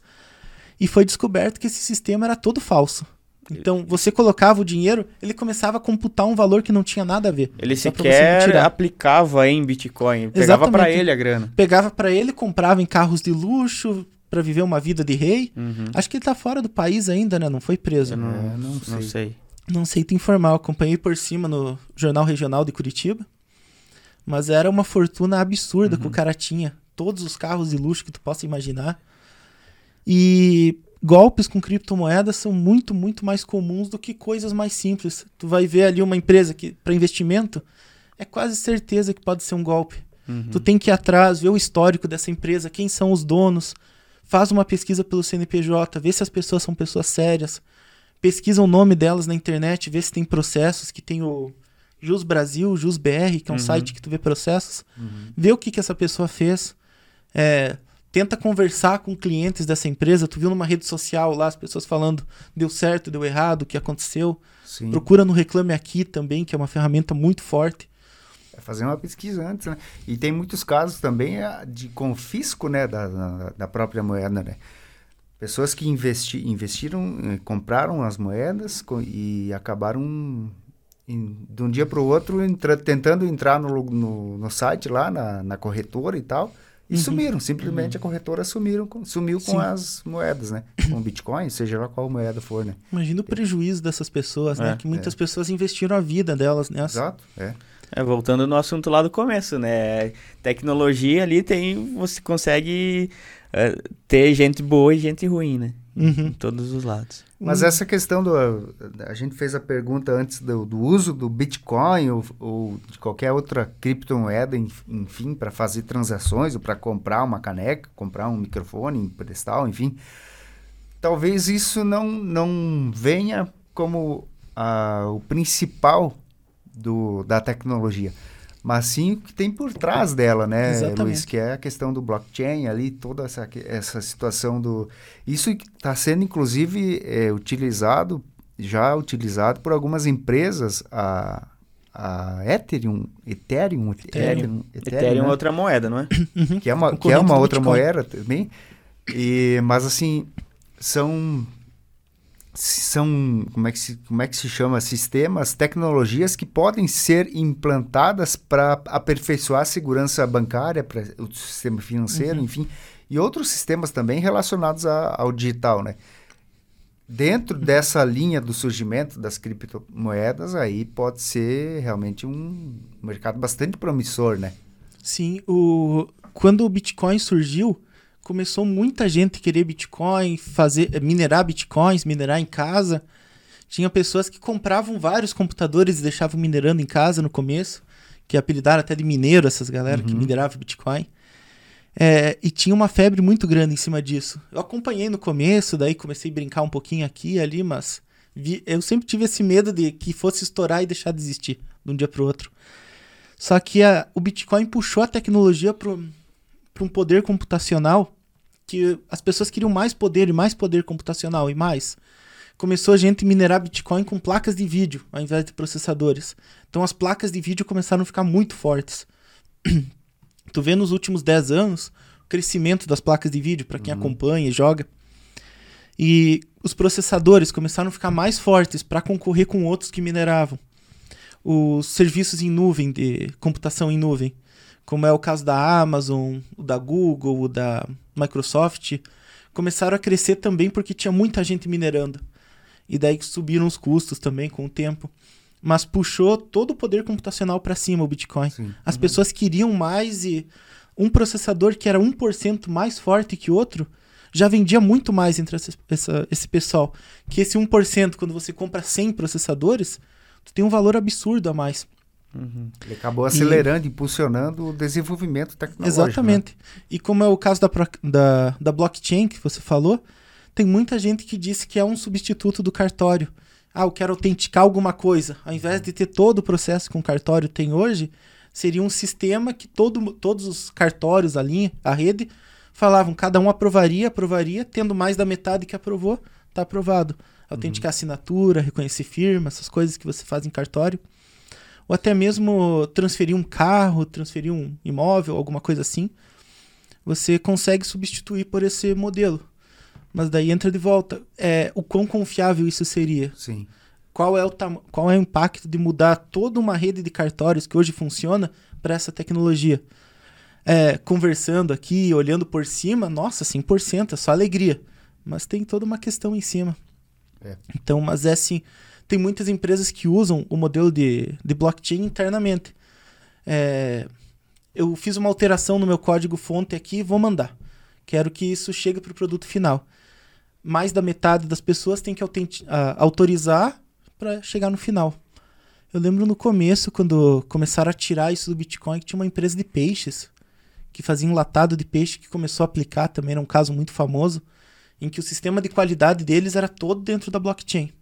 E foi descoberto que esse sistema era todo falso. Então você colocava o dinheiro, ele começava a computar um valor que não tinha nada a ver. Ele sequer aplicava em Bitcoin, pegava para ele a grana. pegava pra ele, comprava em carros de luxo pra viver uma vida de rei. Uhum. Acho que ele tá fora do país ainda, né? Não foi preso. Eu não, É, não não sei. sei. Não sei te informar, eu acompanhei por cima no Jornal Regional de Curitiba. Mas era uma fortuna absurda que o cara tinha. Todos os carros de luxo que tu possa imaginar. E golpes com criptomoedas são muito, muito mais comuns do que coisas mais simples. Tu vai ver ali uma empresa que para investimento é quase certeza que pode ser um golpe. Uhum. Tu tem que ir atrás, ver o histórico dessa empresa, quem são os donos, faz uma pesquisa pelo CNPJ, vê se as pessoas são pessoas sérias, pesquisa o nome delas na internet, vê se tem processos, que tem o Jus Brasil, Jus BR, que é um Uhum. site que tu vê processos, Uhum. vê o que, que essa pessoa fez, é, tenta conversar com clientes dessa empresa, tu viu numa rede social lá as pessoas falando deu certo, deu errado, o que aconteceu, Sim. procura no Reclame Aqui também, que é uma ferramenta muito forte. É fazer uma pesquisa antes, né? E tem muitos casos também é, de confisco, né, da, da, da própria moeda, né? Pessoas que investi investiram, eh, compraram as moedas e acabaram de um dia para o outro entra- tentando entrar no, no, no site lá, na, na corretora e tal, e Uhum. sumiram. Simplesmente a corretora sumiram com- sumiu com Sim. as moedas, né? Com Bitcoin, seja lá qual moeda for, né? Imagina o prejuízo dessas pessoas, né? É, Que muitas pessoas investiram a vida delas nessa. Exato, é. É, voltando no assunto lá do começo, né? Tecnologia ali tem. Você consegue é, ter gente boa e gente ruim, né? Em Uhum. todos os lados. Mas Hum. essa questão do. A gente fez a pergunta antes do, do uso do Bitcoin ou, ou de qualquer outra criptomoeda, enf- enfim, para fazer transações ou para comprar uma caneca, comprar um microfone, emprestar, enfim. Talvez isso não, não venha como ah, o principal do, da tecnologia, mas sim o que tem por trás dela, né, Exatamente. Luiz? Que é a questão do blockchain ali, toda essa, essa situação do. Isso está sendo, inclusive, é, utilizado, já utilizado por algumas empresas, a, a Ethereum, Ethereum, Ethereum. Ethereum é né? outra moeda, não é? que é uma, que é uma outra Bitcoin. moeda também. E, mas assim, são são como é que se, como é que se chama sistemas, tecnologias que podem ser implantadas para aperfeiçoar a segurança bancária, para o sistema financeiro, Uhum. enfim, e outros sistemas também relacionados a- ao digital, né? Dentro dessa linha do surgimento das criptomoedas, aí pode ser realmente um mercado bastante promissor, né? Sim, o... quando o Bitcoin surgiu, começou muita gente querer Bitcoin, fazer minerar Bitcoins, minerar em casa. Tinha pessoas que compravam vários computadores e deixavam minerando em casa no começo, que apelidaram até de mineiro essas galera que mineravam Bitcoin. É, e tinha uma febre muito grande em cima disso. Eu acompanhei no começo, daí comecei a brincar um pouquinho aqui e ali, mas vi- eu sempre tive esse medo de que fosse estourar e deixar de existir de um dia para o outro. Só que a- o Bitcoin puxou a tecnologia para um poder computacional que as pessoas queriam mais poder e mais poder computacional e mais. Começou a gente minerar Bitcoin com placas de vídeo ao invés de processadores. Então as placas de vídeo começaram a ficar muito fortes. tu vê nos últimos 10 anos o crescimento das placas de vídeo, para quem acompanha e joga. E os processadores começaram a ficar mais fortes para concorrer com outros que mineravam. Os serviços em nuvem, de computação em nuvem, como é o caso da Amazon, o da Google, o da Microsoft, começaram a crescer também porque tinha muita gente minerando. E daí subiram os custos também com o tempo. Mas puxou todo o poder computacional para cima o Bitcoin. Sim. As pessoas queriam mais e um processador que era 1% mais forte que outro já vendia muito mais entre essa, essa- esse pessoal. Que esse 1%, quando você compra 100 processadores, tu tem um valor absurdo a mais. Ele acabou acelerando, impulsionando o desenvolvimento tecnológico. Exatamente. E como é o caso da, da, da blockchain que você falou, tem muita gente que disse que é um substituto do cartório. Ah, eu quero autenticar alguma coisa. Ao invés de ter todo o processo que um cartório tem hoje, seria um sistema que todo, todos os cartórios, a linha, a rede, falavam, cada um aprovaria, aprovaria, tendo mais da metade que aprovou, tá aprovado. Autenticar assinatura, reconhecer firma, essas coisas que você faz em cartório. Ou até mesmo transferir um carro, transferir um imóvel, alguma coisa assim. Você consegue substituir por esse modelo. Mas daí entra de volta. É, o quão confiável isso seria? Sim. Qual é, o qual é o impacto de mudar toda uma rede de cartórios que hoje funciona para essa tecnologia? É, conversando aqui, olhando por cima, nossa, 100%, é só alegria. Mas tem toda uma questão em cima. É. Então, mas é assim, tem muitas empresas que usam o modelo de, de blockchain internamente. É, eu fiz uma alteração no meu código fonte aqui e vou mandar. Quero que isso chegue para o produto final. Mais da metade das pessoas tem que autorizar para chegar no final. Eu lembro no começo, quando começaram a tirar isso do Bitcoin, que tinha uma empresa de peixes que fazia enlatado de peixe que começou a aplicar também, era um caso muito famoso, em que o sistema de qualidade deles era todo dentro da blockchain.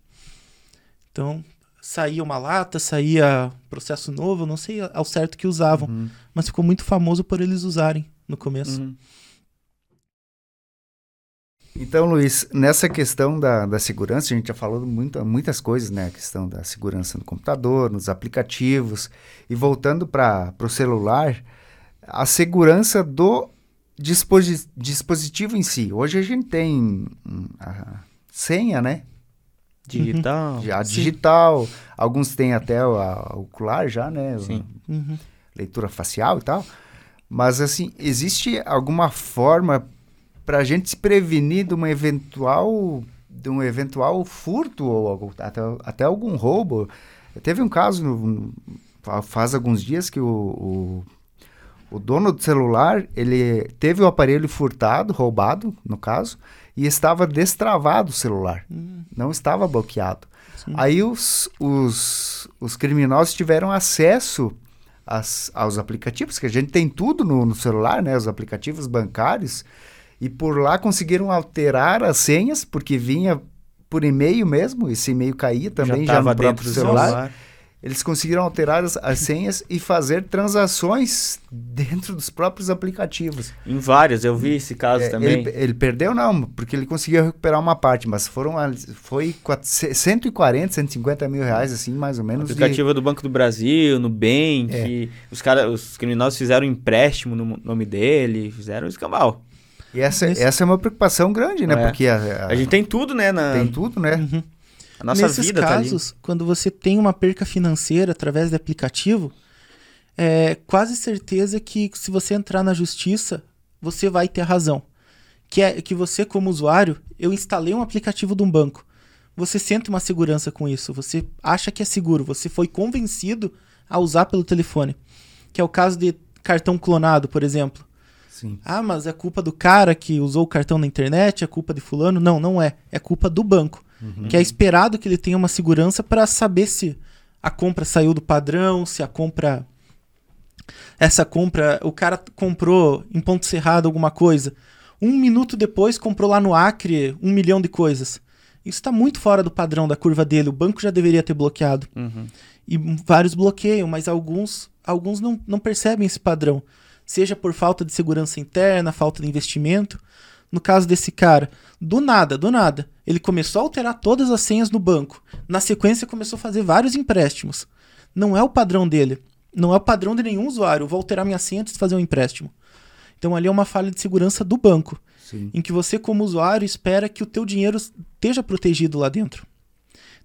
Então, saía uma lata, saía processo novo, não sei ao certo que usavam, Uhum. mas ficou muito famoso por eles usarem no começo. Uhum. Então, Luiz, nessa questão da, da segurança, a gente já falou muito, muitas coisas, né? A questão da segurança no computador, nos aplicativos. E voltando para o celular, a segurança do disposi- dispositivo em si. Hoje a gente tem hum, a senha, né? Digital. A Sim. digital, alguns têm até o ocular já, né? Sim. Uhum. leitura facial e tal. Mas, assim, existe alguma forma para a gente se prevenir de uma eventual, de um eventual furto ou até, até algum roubo? Teve um caso no- fa- faz alguns dias que o, o, o dono do celular ele teve o aparelho furtado, roubado, no caso, e estava destravado o celular, Hum, não estava bloqueado. sim. Aí os, os, os criminosos tiveram acesso às- aos aplicativos, que a gente tem tudo no, no celular, né? Os aplicativos bancários. E por lá conseguiram alterar as senhas, porque vinha por e-mail mesmo, esse e-mail caía também já, tava no próprio do celular. Eles conseguiram alterar as, as senhas e fazer transações dentro dos próprios aplicativos. Em vários, eu vi esse caso É, também. Ele, ele perdeu não, porque ele conseguiu recuperar uma parte, mas foram foi quatro- 140, 150 mil reais, assim, mais ou O menos. de- aplicativo do Banco do Brasil, Nubank, É. os, cara, os criminosos fizeram um empréstimo no nome dele, fizeram um escambau. E essa, essa é uma preocupação grande, né? É. Porque a, a- A gente tem tudo, né? Na, tem tudo, né? Uhum. A nossa Nesses vida tá casos, quando você tem uma perca financeira através de aplicativo, é quase certeza que se você entrar na justiça, você vai ter razão. Que é que você, como usuário, eu instalei um aplicativo de um banco. Você sente uma segurança com isso. Você acha que é seguro. Você foi convencido a usar pelo telefone. Que é o caso de cartão clonado, por exemplo. Sim. Ah, mas é culpa do cara que usou o cartão na internet, é culpa de fulano. Não, não é. É culpa do banco. Que é esperado que ele tenha uma segurança para saber se a compra saiu do padrão, se a compra essa compra, o cara comprou em ponto cerrado alguma coisa, um minuto depois comprou lá no Acre um milhão de coisas. Isso está muito fora do padrão da curva dele. O banco já deveria ter bloqueado. Uhum. E vários bloqueiam, mas alguns, alguns não, não percebem esse padrão. Seja por falta de segurança interna, falta de investimento. No caso desse cara, do nada, do nada, ele começou a alterar todas as senhas no banco. Na sequência, começou a fazer vários empréstimos. Não é o padrão dele. Não é o padrão de nenhum usuário. Eu vou alterar minha senha antes de fazer um empréstimo. Então ali é uma falha de segurança do banco, Sim. em que você como usuário espera que o teu dinheiro esteja protegido lá dentro.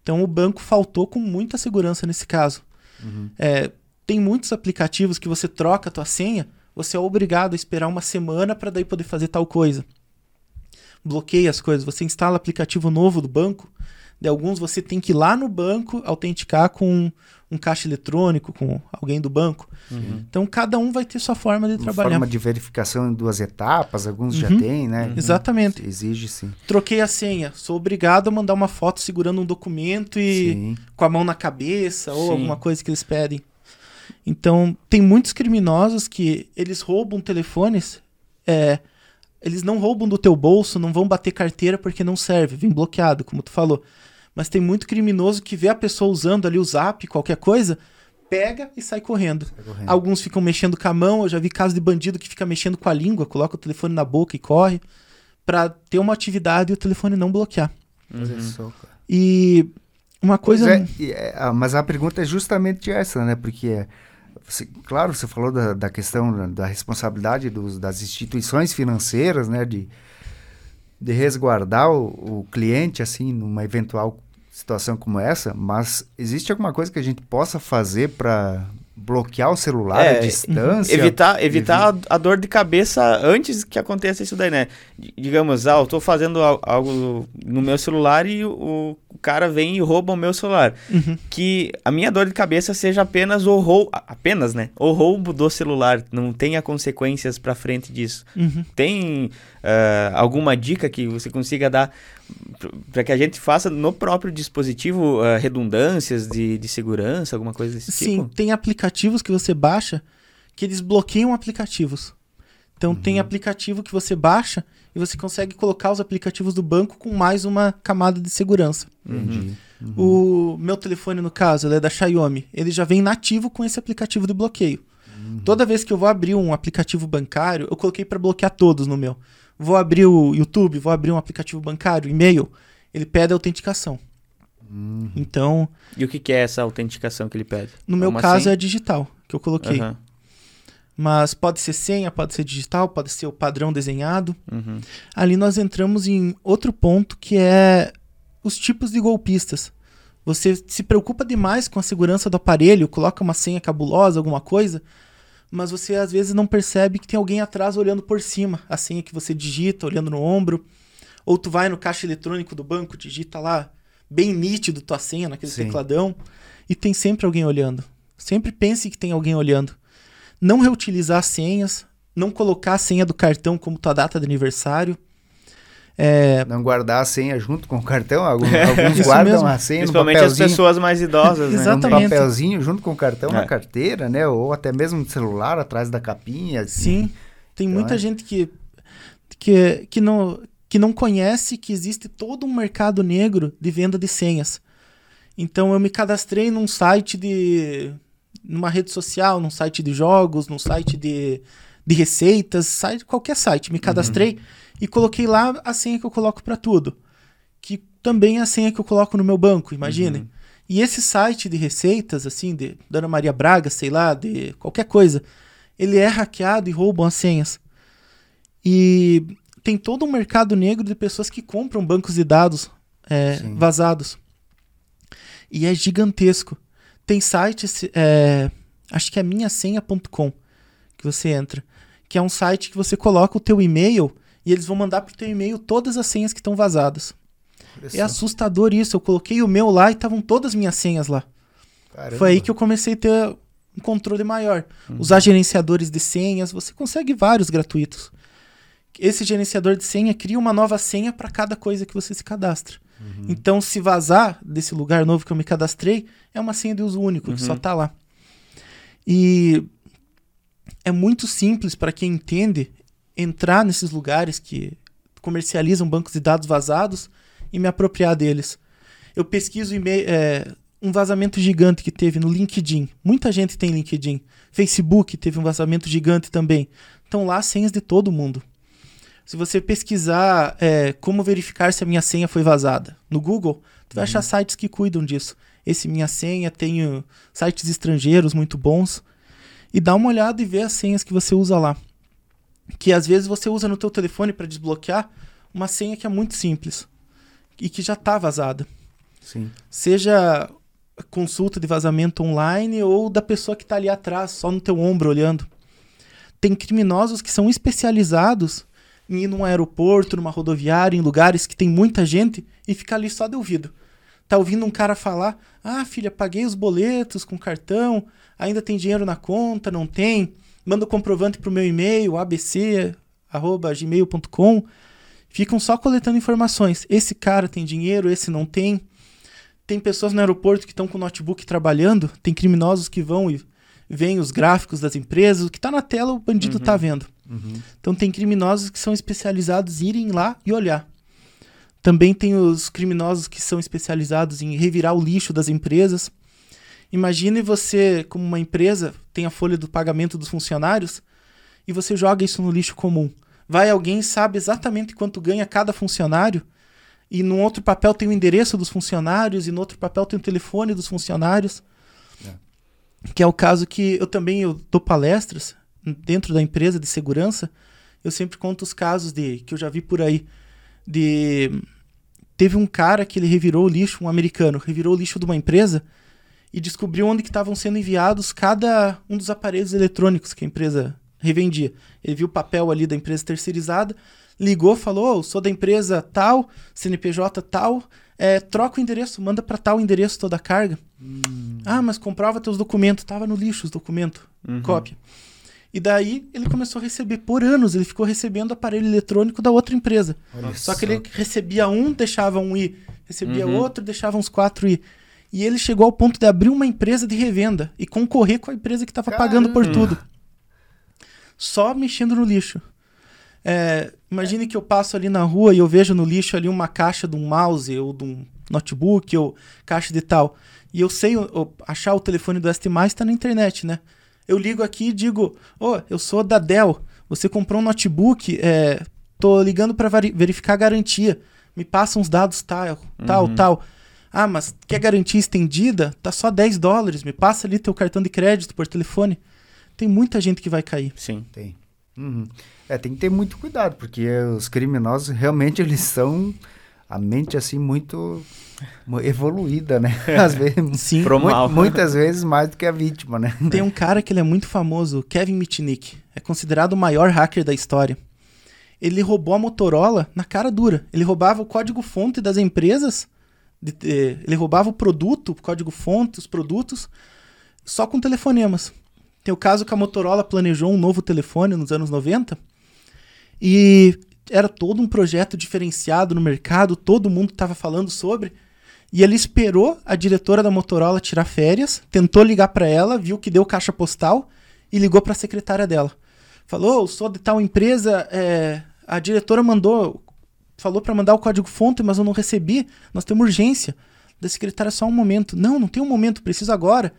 Então o banco faltou com muita segurança nesse caso. Uhum. É, tem muitos aplicativos que você troca a tua senha, você é obrigado a esperar uma semana para daí poder fazer tal coisa. Bloqueia as coisas, você instala aplicativo novo do banco, de alguns você tem que ir lá no banco autenticar com um caixa eletrônico, com alguém do banco. Uhum. Então cada um vai ter sua forma de Uma trabalhar. forma de verificação em duas etapas, alguns já Uhum. têm, né? Exatamente. Exige sim. Troquei a senha, sou obrigado a mandar uma foto segurando um documento e Sim. com a mão na cabeça ou Sim. alguma coisa que eles pedem. Então, tem muitos criminosos que eles roubam telefones, é, eles não roubam do teu bolso, não vão bater carteira porque não serve, vem bloqueado, como tu falou. Mas tem muito criminoso que vê a pessoa usando ali o zap, qualquer coisa, pega e sai correndo. Tá correndo. Alguns ficam mexendo com a mão, eu já vi casos de bandido que fica mexendo com a língua, coloca o telefone na boca e corre, pra ter uma atividade e o telefone não bloquear. Uhum. só, cara. E uma coisa. é, é, ah, mas a pergunta é justamente essa, né? Porque, é, você- claro, você falou da, da questão da, da responsabilidade dos- das instituições financeiras, né? De, de resguardar o, o cliente, assim, numa eventual situação como essa, mas existe alguma coisa que a gente possa fazer para bloquear o celular É, à distância? Evitar, evitar a, dor de cabeça antes que aconteça isso daí, né? Digamos, ah, eu tô fazendo al- algo no meu celular e o, cara vem e rouba o meu celular. Uhum. Que a minha dor de cabeça seja apenas o roubo, apenas, né? O roubo do celular, não tenha consequências pra frente disso. Uhum. Tem ah, alguma dica que você consiga dar para que a gente faça no próprio dispositivo ah, redundâncias de, de segurança, alguma coisa desse Sim, tipo? tem aplicativos que você baixa que eles bloqueiam aplicativos. Então tem aplicativo que você baixa e você consegue colocar os aplicativos do banco com mais uma camada de segurança. Entendi. O meu telefone, no caso, ele é da Xiaomi. Ele já vem nativo com esse aplicativo de bloqueio. Toda vez que eu vou abrir um aplicativo bancário, eu coloquei para bloquear todos no meu. Vou abrir o YouTube, vou abrir um aplicativo bancário, e-mail, ele pede autenticação. Uhum. Então, E o que, que é essa autenticação que ele pede? no meu Como caso assim? é digital que eu coloquei. Aham, Mas pode ser senha, pode ser digital, pode ser o padrão desenhado. uhum. Ali nós entramos em outro ponto que é os tipos de golpistas. Você se preocupa demais com a segurança do aparelho, coloca uma senha cabulosa, alguma coisa, mas você às vezes não percebe que tem alguém atrás olhando por cima, a senha que você digita, olhando no ombro. Ou tu vai no caixa eletrônico do banco, digita lá, bem nítido tua senha naquele Sim. tecladão, e tem sempre alguém olhando. Sempre pense que tem alguém olhando. Não reutilizar as senhas, não colocar a senha do cartão como tua data de aniversário. É, Não guardar a senha junto com o cartão. Alguns, alguns Isso guardam mesmo. a senha no Principalmente as pessoas mais idosas, né? Um Exatamente. papelzinho junto com o cartão É. na carteira, né? Ou até mesmo no celular atrás da capinha. sim, tem Então, muita é. gente que, que, que, não, que não conhece que existe todo um mercado negro de venda de senhas. Então eu me cadastrei num site de. numa rede social, num site de jogos, num site de, de receitas, site, qualquer site. Me cadastrei e coloquei lá a senha que eu coloco para tudo. Que também é a senha que eu coloco no meu banco, imaginem. E esse site de receitas, assim, de Dona Maria Braga, sei lá, de qualquer coisa, ele é hackeado e roubam as senhas. E tem todo um mercado negro de pessoas que compram bancos de dados é, vazados. E é gigantesco. Tem sites, é, acho que é minhasenha.com, que você entra, que é um site que você coloca o teu e-mail e eles vão mandar pro teu e-mail todas as senhas que estão vazadas. É assustador isso. Eu coloquei o meu lá e estavam todas as minhas senhas lá. caramba. Foi aí que eu comecei a ter um controle maior. Uhum. Usar gerenciadores de senhas, você consegue vários gratuitos. Esse gerenciador de senha cria uma nova senha para cada coisa que você se cadastra. Uhum. Então, se vazar desse lugar novo que eu me cadastrei, é uma senha de uso único, uhum. que só está lá. E é muito simples para quem entende entrar nesses lugares que comercializam bancos de dados vazados e me apropriar deles. Eu pesquiso é, um vazamento gigante que teve no LinkedIn. Muita gente tem LinkedIn. Facebook teve um vazamento gigante também. Estão lá senhas de todo mundo. Se você pesquisar é, como verificar se a minha senha foi vazada no Google, tu vai uhum. achar sites que cuidam disso. Esse minha senha, tenho sites estrangeiros muito bons. E dá uma olhada e vê as senhas que você usa lá. Que às vezes você usa no teu telefone para desbloquear uma senha que é muito simples e que já está vazada. Sim. Seja consulta de vazamento online ou da pessoa que está ali atrás, só no teu ombro olhando. Tem criminosos que são especializados em ir num aeroporto, numa rodoviária, em lugares que tem muita gente e ficar ali só de ouvido. Tá ouvindo um cara falar: "Ah, filha, paguei os boletos com cartão, ainda tem dinheiro na conta, não tem? Manda o comprovante pro meu e-mail, abc@gmail.com". Ficam só coletando informações. Esse cara tem dinheiro, esse não tem. Tem pessoas no aeroporto que estão com notebook trabalhando, tem criminosos que vão e veem os gráficos das empresas, o que está na tela o bandido está uhum. vendo. Uhum. Então tem criminosos que são especializados em irem lá e olhar. Também tem os criminosos que são especializados em revirar o lixo das empresas. Imagine você, como uma empresa, tem a folha do pagamento dos funcionários e você joga isso no lixo comum. Vai alguém sabe exatamente quanto ganha cada funcionário e no outro papel tem o endereço dos funcionários e no outro papel tem o telefone dos funcionários. É. Que é o caso que eu também eu dou palestras dentro da empresa de segurança, eu sempre conto os casos de que eu já vi por aí de teve um cara que ele revirou o lixo, um americano, revirou o lixo de uma empresa e descobriu onde que estavam sendo enviados cada um dos aparelhos eletrônicos que a empresa revendia. Ele viu o papel ali da empresa terceirizada, ligou, falou: oh, sou da empresa tal, CNPJ tal, é, troca o endereço, manda para tal endereço toda a carga. Hum. Ah, mas comprova teus documentos, tava no lixo os documentos, uhum. cópia. E daí ele começou a receber por anos, ele ficou recebendo aparelho eletrônico da outra empresa. Olha só que ele recebia um, deixava um ir, recebia uhum. outro, deixava uns quatro ir. E ele chegou ao ponto de abrir uma empresa de revenda e concorrer com a empresa que estava pagando por tudo. Só mexendo no lixo. É, imagine que eu passo ali na rua e eu vejo no lixo ali uma caixa de um mouse ou de um notebook ou caixa de tal. E eu sei eu, achar o telefone do ST+, está na internet, né? Eu ligo aqui e digo: Ô, oh, eu sou da Dell. Você comprou um notebook, é, tô ligando para verificar a garantia. Me passa uns dados tal, tal, uhum. tal. Ah, mas quer garantia estendida? Tá só 10 dólares. Me passa ali teu cartão de crédito por telefone. Tem muita gente que vai cair. Sim, tem. Uhum. É, tem que ter muito cuidado, porque os criminosos realmente eles são a mente assim muito evoluída, né? Às vezes, Sim, mal. muitas vezes mais do que a vítima, né? Tem um cara que ele é muito famoso, Kevin Mitnick, é considerado o maior hacker da história. Ele roubou a Motorola na cara dura. Ele roubava o código-fonte das empresas, de, ele roubava o produto, o código-fonte, os produtos, só com telefonemas. Tem o caso que a Motorola planejou um novo telefone nos anos 90 e era todo um projeto diferenciado no mercado, todo mundo estava falando sobre. E ele esperou a diretora da Motorola tirar férias, tentou ligar para ela, viu que deu caixa postal e ligou para a secretária dela. Falou: oh, sou de tal empresa, é, a diretora mandou, falou para mandar o código fonte, mas eu não recebi. Nós temos urgência. Da secretária só um momento. Não, não tem um momento, preciso agora.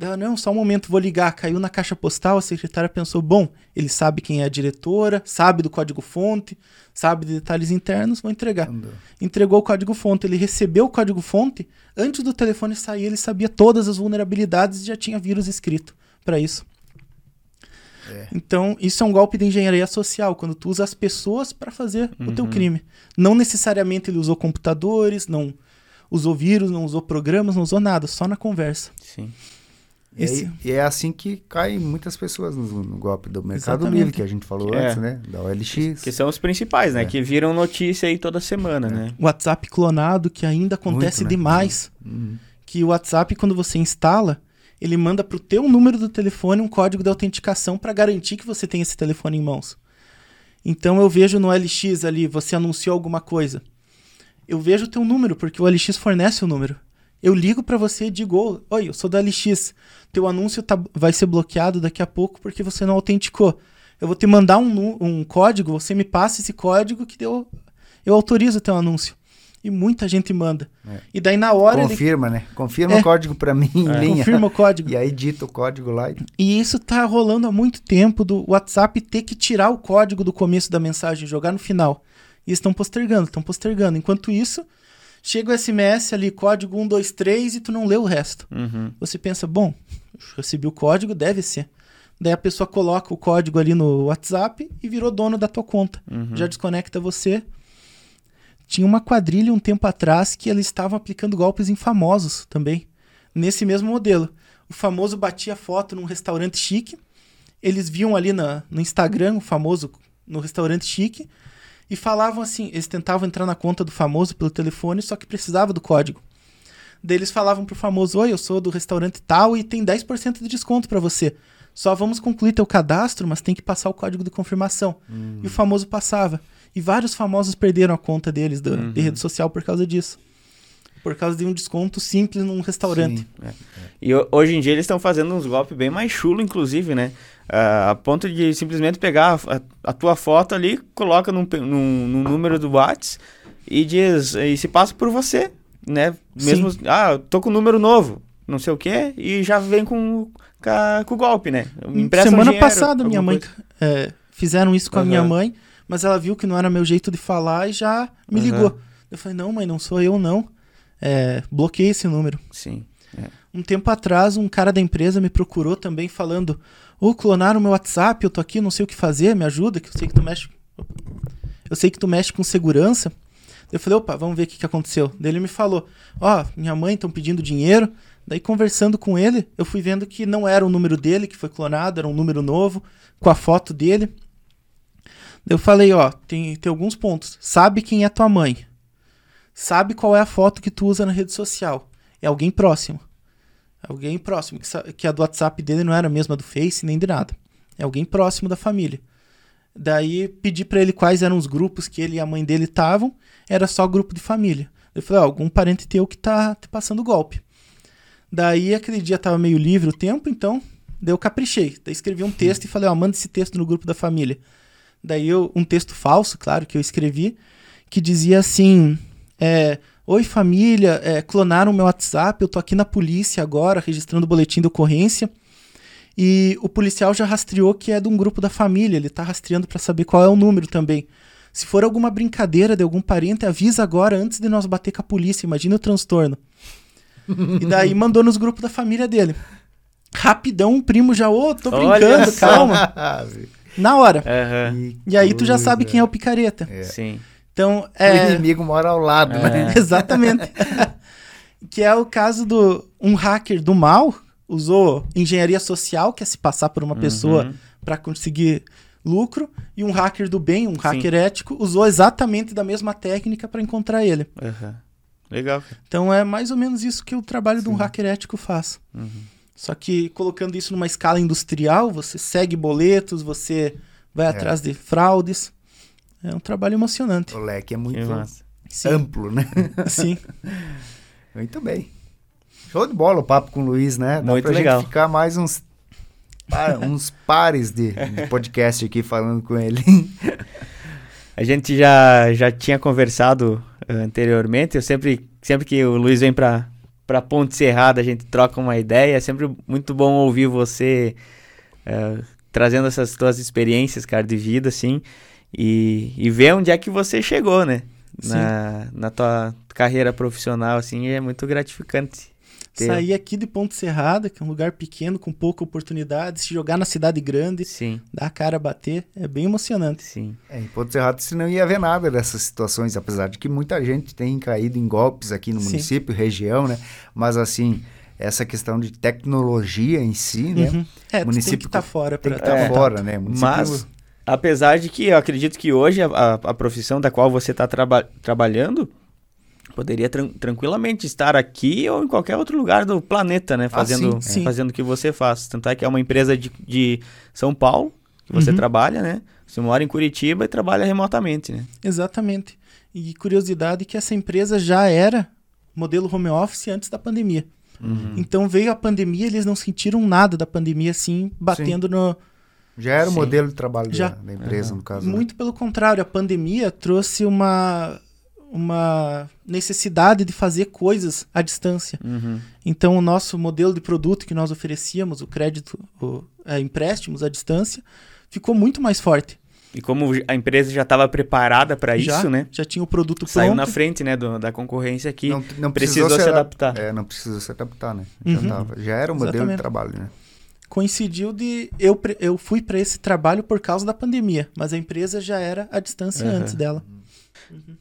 Ela, não, só um momento, vou ligar. Caiu na caixa postal, a secretária pensou, bom, ele sabe quem é a diretora, sabe do código-fonte, sabe de detalhes internos, vou entregar. Andou. Entregou o código-fonte, ele recebeu o código-fonte, antes do telefone sair, ele sabia todas as vulnerabilidades e já tinha vírus escrito para isso. É. Então, isso é um golpe de engenharia social, quando tu usa as pessoas para fazer uhum. o teu uhum. crime. Não necessariamente ele usou computadores, não usou vírus, não usou programas, não usou nada, só na conversa. Sim. Esse... E, é assim que caem muitas pessoas no, no golpe do Mercado Exatamente. Livre, que a gente falou é. antes, né? Da OLX. Que são os principais, né? É. Que viram notícia aí toda semana, é. né? WhatsApp clonado, que ainda acontece Muito, né? demais. Uhum. Que o WhatsApp, quando você instala, ele manda pro teu número do telefone um código de autenticação para garantir que você tem esse telefone em mãos. Então eu vejo no LX ali, você anunciou alguma coisa. eu vejo o teu número, porque o LX fornece o número. Eu ligo para você e digo, oi, eu sou da LX, teu anúncio tá, vai ser bloqueado daqui a pouco porque você não autenticou. Eu vou te mandar um, um código, você me passa esse código que eu, eu autorizo o teu anúncio. E muita gente manda. É. E daí na hora. Confirma, ele... né? Confirma é. o código para mim em é. linha. Confirma o código. E aí dita o código lá. E isso tá rolando há muito tempo do WhatsApp ter que tirar o código do começo da mensagem e jogar no final. E estão postergando, estão postergando. Enquanto isso, chega o SMS ali, código 123, e tu não lê o resto. Uhum. Você pensa, bom, recebi o código, deve ser. Daí a pessoa coloca o código ali no WhatsApp e virou dono da tua conta. Uhum. Já desconecta você tinha uma quadrilha um tempo atrás que eles estavam aplicando golpes em famosos também, nesse mesmo modelo. O famoso batia foto num restaurante chique, eles viam ali na, no Instagram o famoso no restaurante chique e falavam assim, eles tentavam entrar na conta do famoso pelo telefone, só que precisava do código. Daí eles falavam pro famoso, oi, eu sou do restaurante tal e tem 10% de desconto para você. Só vamos concluir teu cadastro, mas tem que passar o código de confirmação. Hum. E o famoso passava. E vários famosos perderam a conta deles do, uhum. de rede social por causa disso. Por causa de um desconto simples num restaurante. É, é. E hoje em dia eles estão fazendo uns golpes bem mais chulo, inclusive, né? Uh, a ponto de simplesmente pegar a, a tua foto ali, coloca num, num, num, número do WhatsApp e diz e se passa por você, né? Mesmo, Sim. ah, tô com um número novo, não sei o que, e já vem com, com, com o golpe, né? Semana dinheiro, passada minha mãe é, fizeram isso com uhum. a minha mãe mas ela viu que não era meu jeito de falar e já me uhum. ligou. Eu falei, não, mãe, não sou eu, não. É, bloqueei esse número. Sim. É. Um tempo atrás, um cara da empresa me procurou também falando: Ô, oh, clonaram o meu WhatsApp, eu tô aqui, não sei o que fazer, me ajuda, que eu sei que tu mexe. Eu sei que tu mexe com segurança. Eu falei, opa, vamos ver o que, que aconteceu. Daí ele me falou: Ó, oh, minha mãe estão pedindo dinheiro. Daí, conversando com ele, eu fui vendo que não era o número dele que foi clonado, era um número novo, com a foto dele. Eu falei, ó, tem, tem alguns pontos. Sabe quem é tua mãe. Sabe qual é a foto que tu usa na rede social. É alguém próximo. Alguém próximo. Que, a do WhatsApp dele não era a mesma do Face, nem de nada. É alguém próximo da família. Daí pedi para ele quais eram os grupos que ele e a mãe dele estavam. Era só grupo de família. Eu falei, ó, algum parente teu que tá te passando golpe. Daí aquele dia tava meio livre o tempo, então daí eu caprichei. Daí escrevi um texto e falei, ó, manda esse texto no grupo da família. Daí eu, um texto falso, claro, que eu escrevi, que dizia assim: é, Oi família, é, clonaram meu WhatsApp, eu tô aqui na polícia agora, registrando o boletim de ocorrência. E o policial já rastreou que é de um grupo da família, ele tá rastreando para saber qual é o número também. Se for alguma brincadeira de algum parente, avisa agora antes de nós bater com a polícia, imagina o transtorno. e daí mandou nos grupos da família dele. Rapidão, um primo já, ô, oh, tô brincando, calma. Na hora. Uhum. E aí tu já sabe quem é o picareta. É. Sim. Então, é... O inimigo mora ao lado, é. né? Exatamente. que é o caso do um hacker do mal usou engenharia social, que é se passar por uma uhum. pessoa para conseguir lucro, e um hacker do bem, um hacker Sim. ético, usou exatamente da mesma técnica para encontrar ele. Uhum. Legal. Então é mais ou menos isso que o trabalho Sim. de um hacker ético faz. Uhum. Só que colocando isso numa escala industrial, você segue boletos, você vai é. atrás de fraudes. É um trabalho emocionante. O leque é muito amplo, né? Sim. muito bem. Show de bola o papo com o Luiz, né? Dá muito pra legal. gente ficar mais uns, uns pares de, de podcast aqui falando com ele. A gente já, já tinha conversado uh, anteriormente. Eu sempre, sempre que o Luiz vem para para Ponte Serrada, a gente troca uma ideia. É sempre muito bom ouvir você uh, trazendo essas tuas experiências, cara, de vida, assim, e, e ver onde é que você chegou, né? Na, na tua carreira profissional, assim, é muito gratificante. Ter... Sair aqui de Ponte Serrada, que é um lugar pequeno, com pouca oportunidade, se jogar na cidade grande, Sim. dar a cara a bater, é bem emocionante. Sim. É, em Ponte Serrada você não ia ver nada dessas situações, apesar de que muita gente tem caído em golpes aqui no Sim. município, região, né? Mas assim, essa questão de tecnologia em si, né? Uhum. É, município tem que estar tá fora. Tem que estar tá é, fora, né? Município... Mas, apesar de que eu acredito que hoje a, a, a profissão da qual você está traba trabalhando poderia tran tranquilamente estar aqui ou em qualquer outro lugar do planeta, né? Fazendo, ah, sim, sim. fazendo o que você faz. Tanto é que é uma empresa de, de São Paulo que você uhum. trabalha, né? Você mora em Curitiba e trabalha remotamente, né? Exatamente. E curiosidade que essa empresa já era modelo home office antes da pandemia. Uhum. Então veio a pandemia, eles não sentiram nada da pandemia assim, batendo no. Já era o Sim. modelo de trabalho Já. da, da empresa, no caso. né? Muito pelo contrário, a pandemia trouxe uma, uma necessidade de fazer coisas à distância. Uhum. Então, o nosso modelo de produto que nós oferecíamos, o crédito, o, é, empréstimos à distância, ficou muito mais forte. E como a empresa já estava preparada para isso, né? Já tinha o produto Saiu pronto. na frente, né, do- da concorrência aqui. Não, não precisou se adaptar. É, não precisou se adaptar, né? Já, Uhum. tava- já era o modelo de Exatamente. trabalho, né? Coincidiu de. Eu, eu fui para esse trabalho por causa da pandemia, mas a empresa já era à distância Aham. antes dela.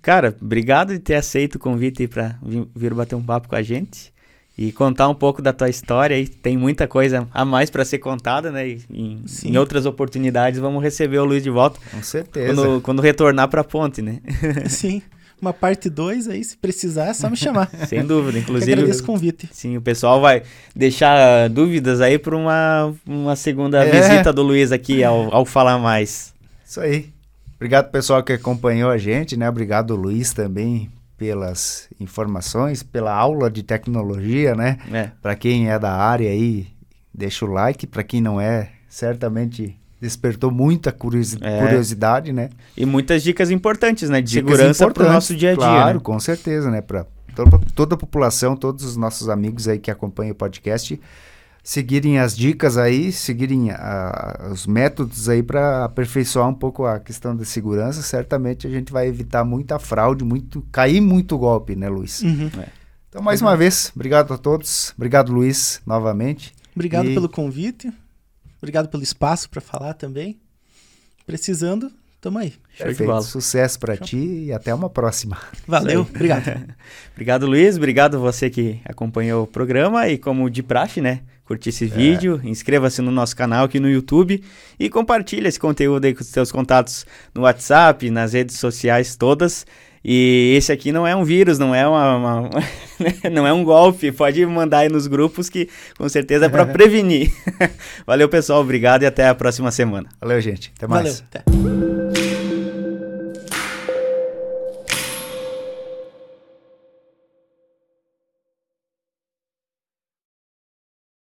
Cara, obrigado de ter aceito o convite para vir bater um papo com a gente e contar um pouco da tua história. E tem muita coisa a mais para ser contada, né? E em, em outras oportunidades vamos receber o Luiz de volta Com certeza. quando, quando retornar para a ponte, né? Sim. Uma parte 2 aí, se precisar, é só me chamar. Sem dúvida. Eu Inclusive, agradeço o convite. sim, o pessoal vai deixar dúvidas aí para uma, uma segunda É. visita do Luiz aqui ao, ao Falar Mais. Isso aí. Obrigado, pessoal, que acompanhou a gente, né? Obrigado, Luiz, também, pelas informações, pela aula de tecnologia, né? É. Para quem é da área aí, deixa o like. Para quem não é, certamente despertou muita É. curiosidade, né? E muitas dicas importantes, né? De Dicas segurança para o nosso dia a dia. Claro, né? com certeza, né? Para toda, toda a população, todos os nossos amigos aí que acompanham o podcast, seguirem as dicas aí, seguirem a- os métodos aí para aperfeiçoar um pouco a questão da segurança, certamente a gente vai evitar muita fraude, muito cair muito golpe, né, Luiz? Uhum. Então, mais uma vez, obrigado a todos. Obrigado, Luiz, novamente. Obrigado E- pelo convite. Obrigado pelo espaço para falar também. Precisando, tamo aí. Bola. Sucesso para ti e até uma próxima. Valeu, obrigado. Obrigado, Luiz. Obrigado você que acompanhou o programa. E como de praxe, né? Curtir esse vídeo, inscreva-se no nosso canal aqui no YouTube e compartilhe esse conteúdo aí com os seus contatos no WhatsApp, nas redes sociais todas. E esse aqui não é um vírus, não é uma, uma- não é um golpe. Pode mandar aí nos grupos que com certeza é para prevenir. Valeu, pessoal. Obrigado e até a próxima semana. Valeu, gente. Até mais. Valeu. Até.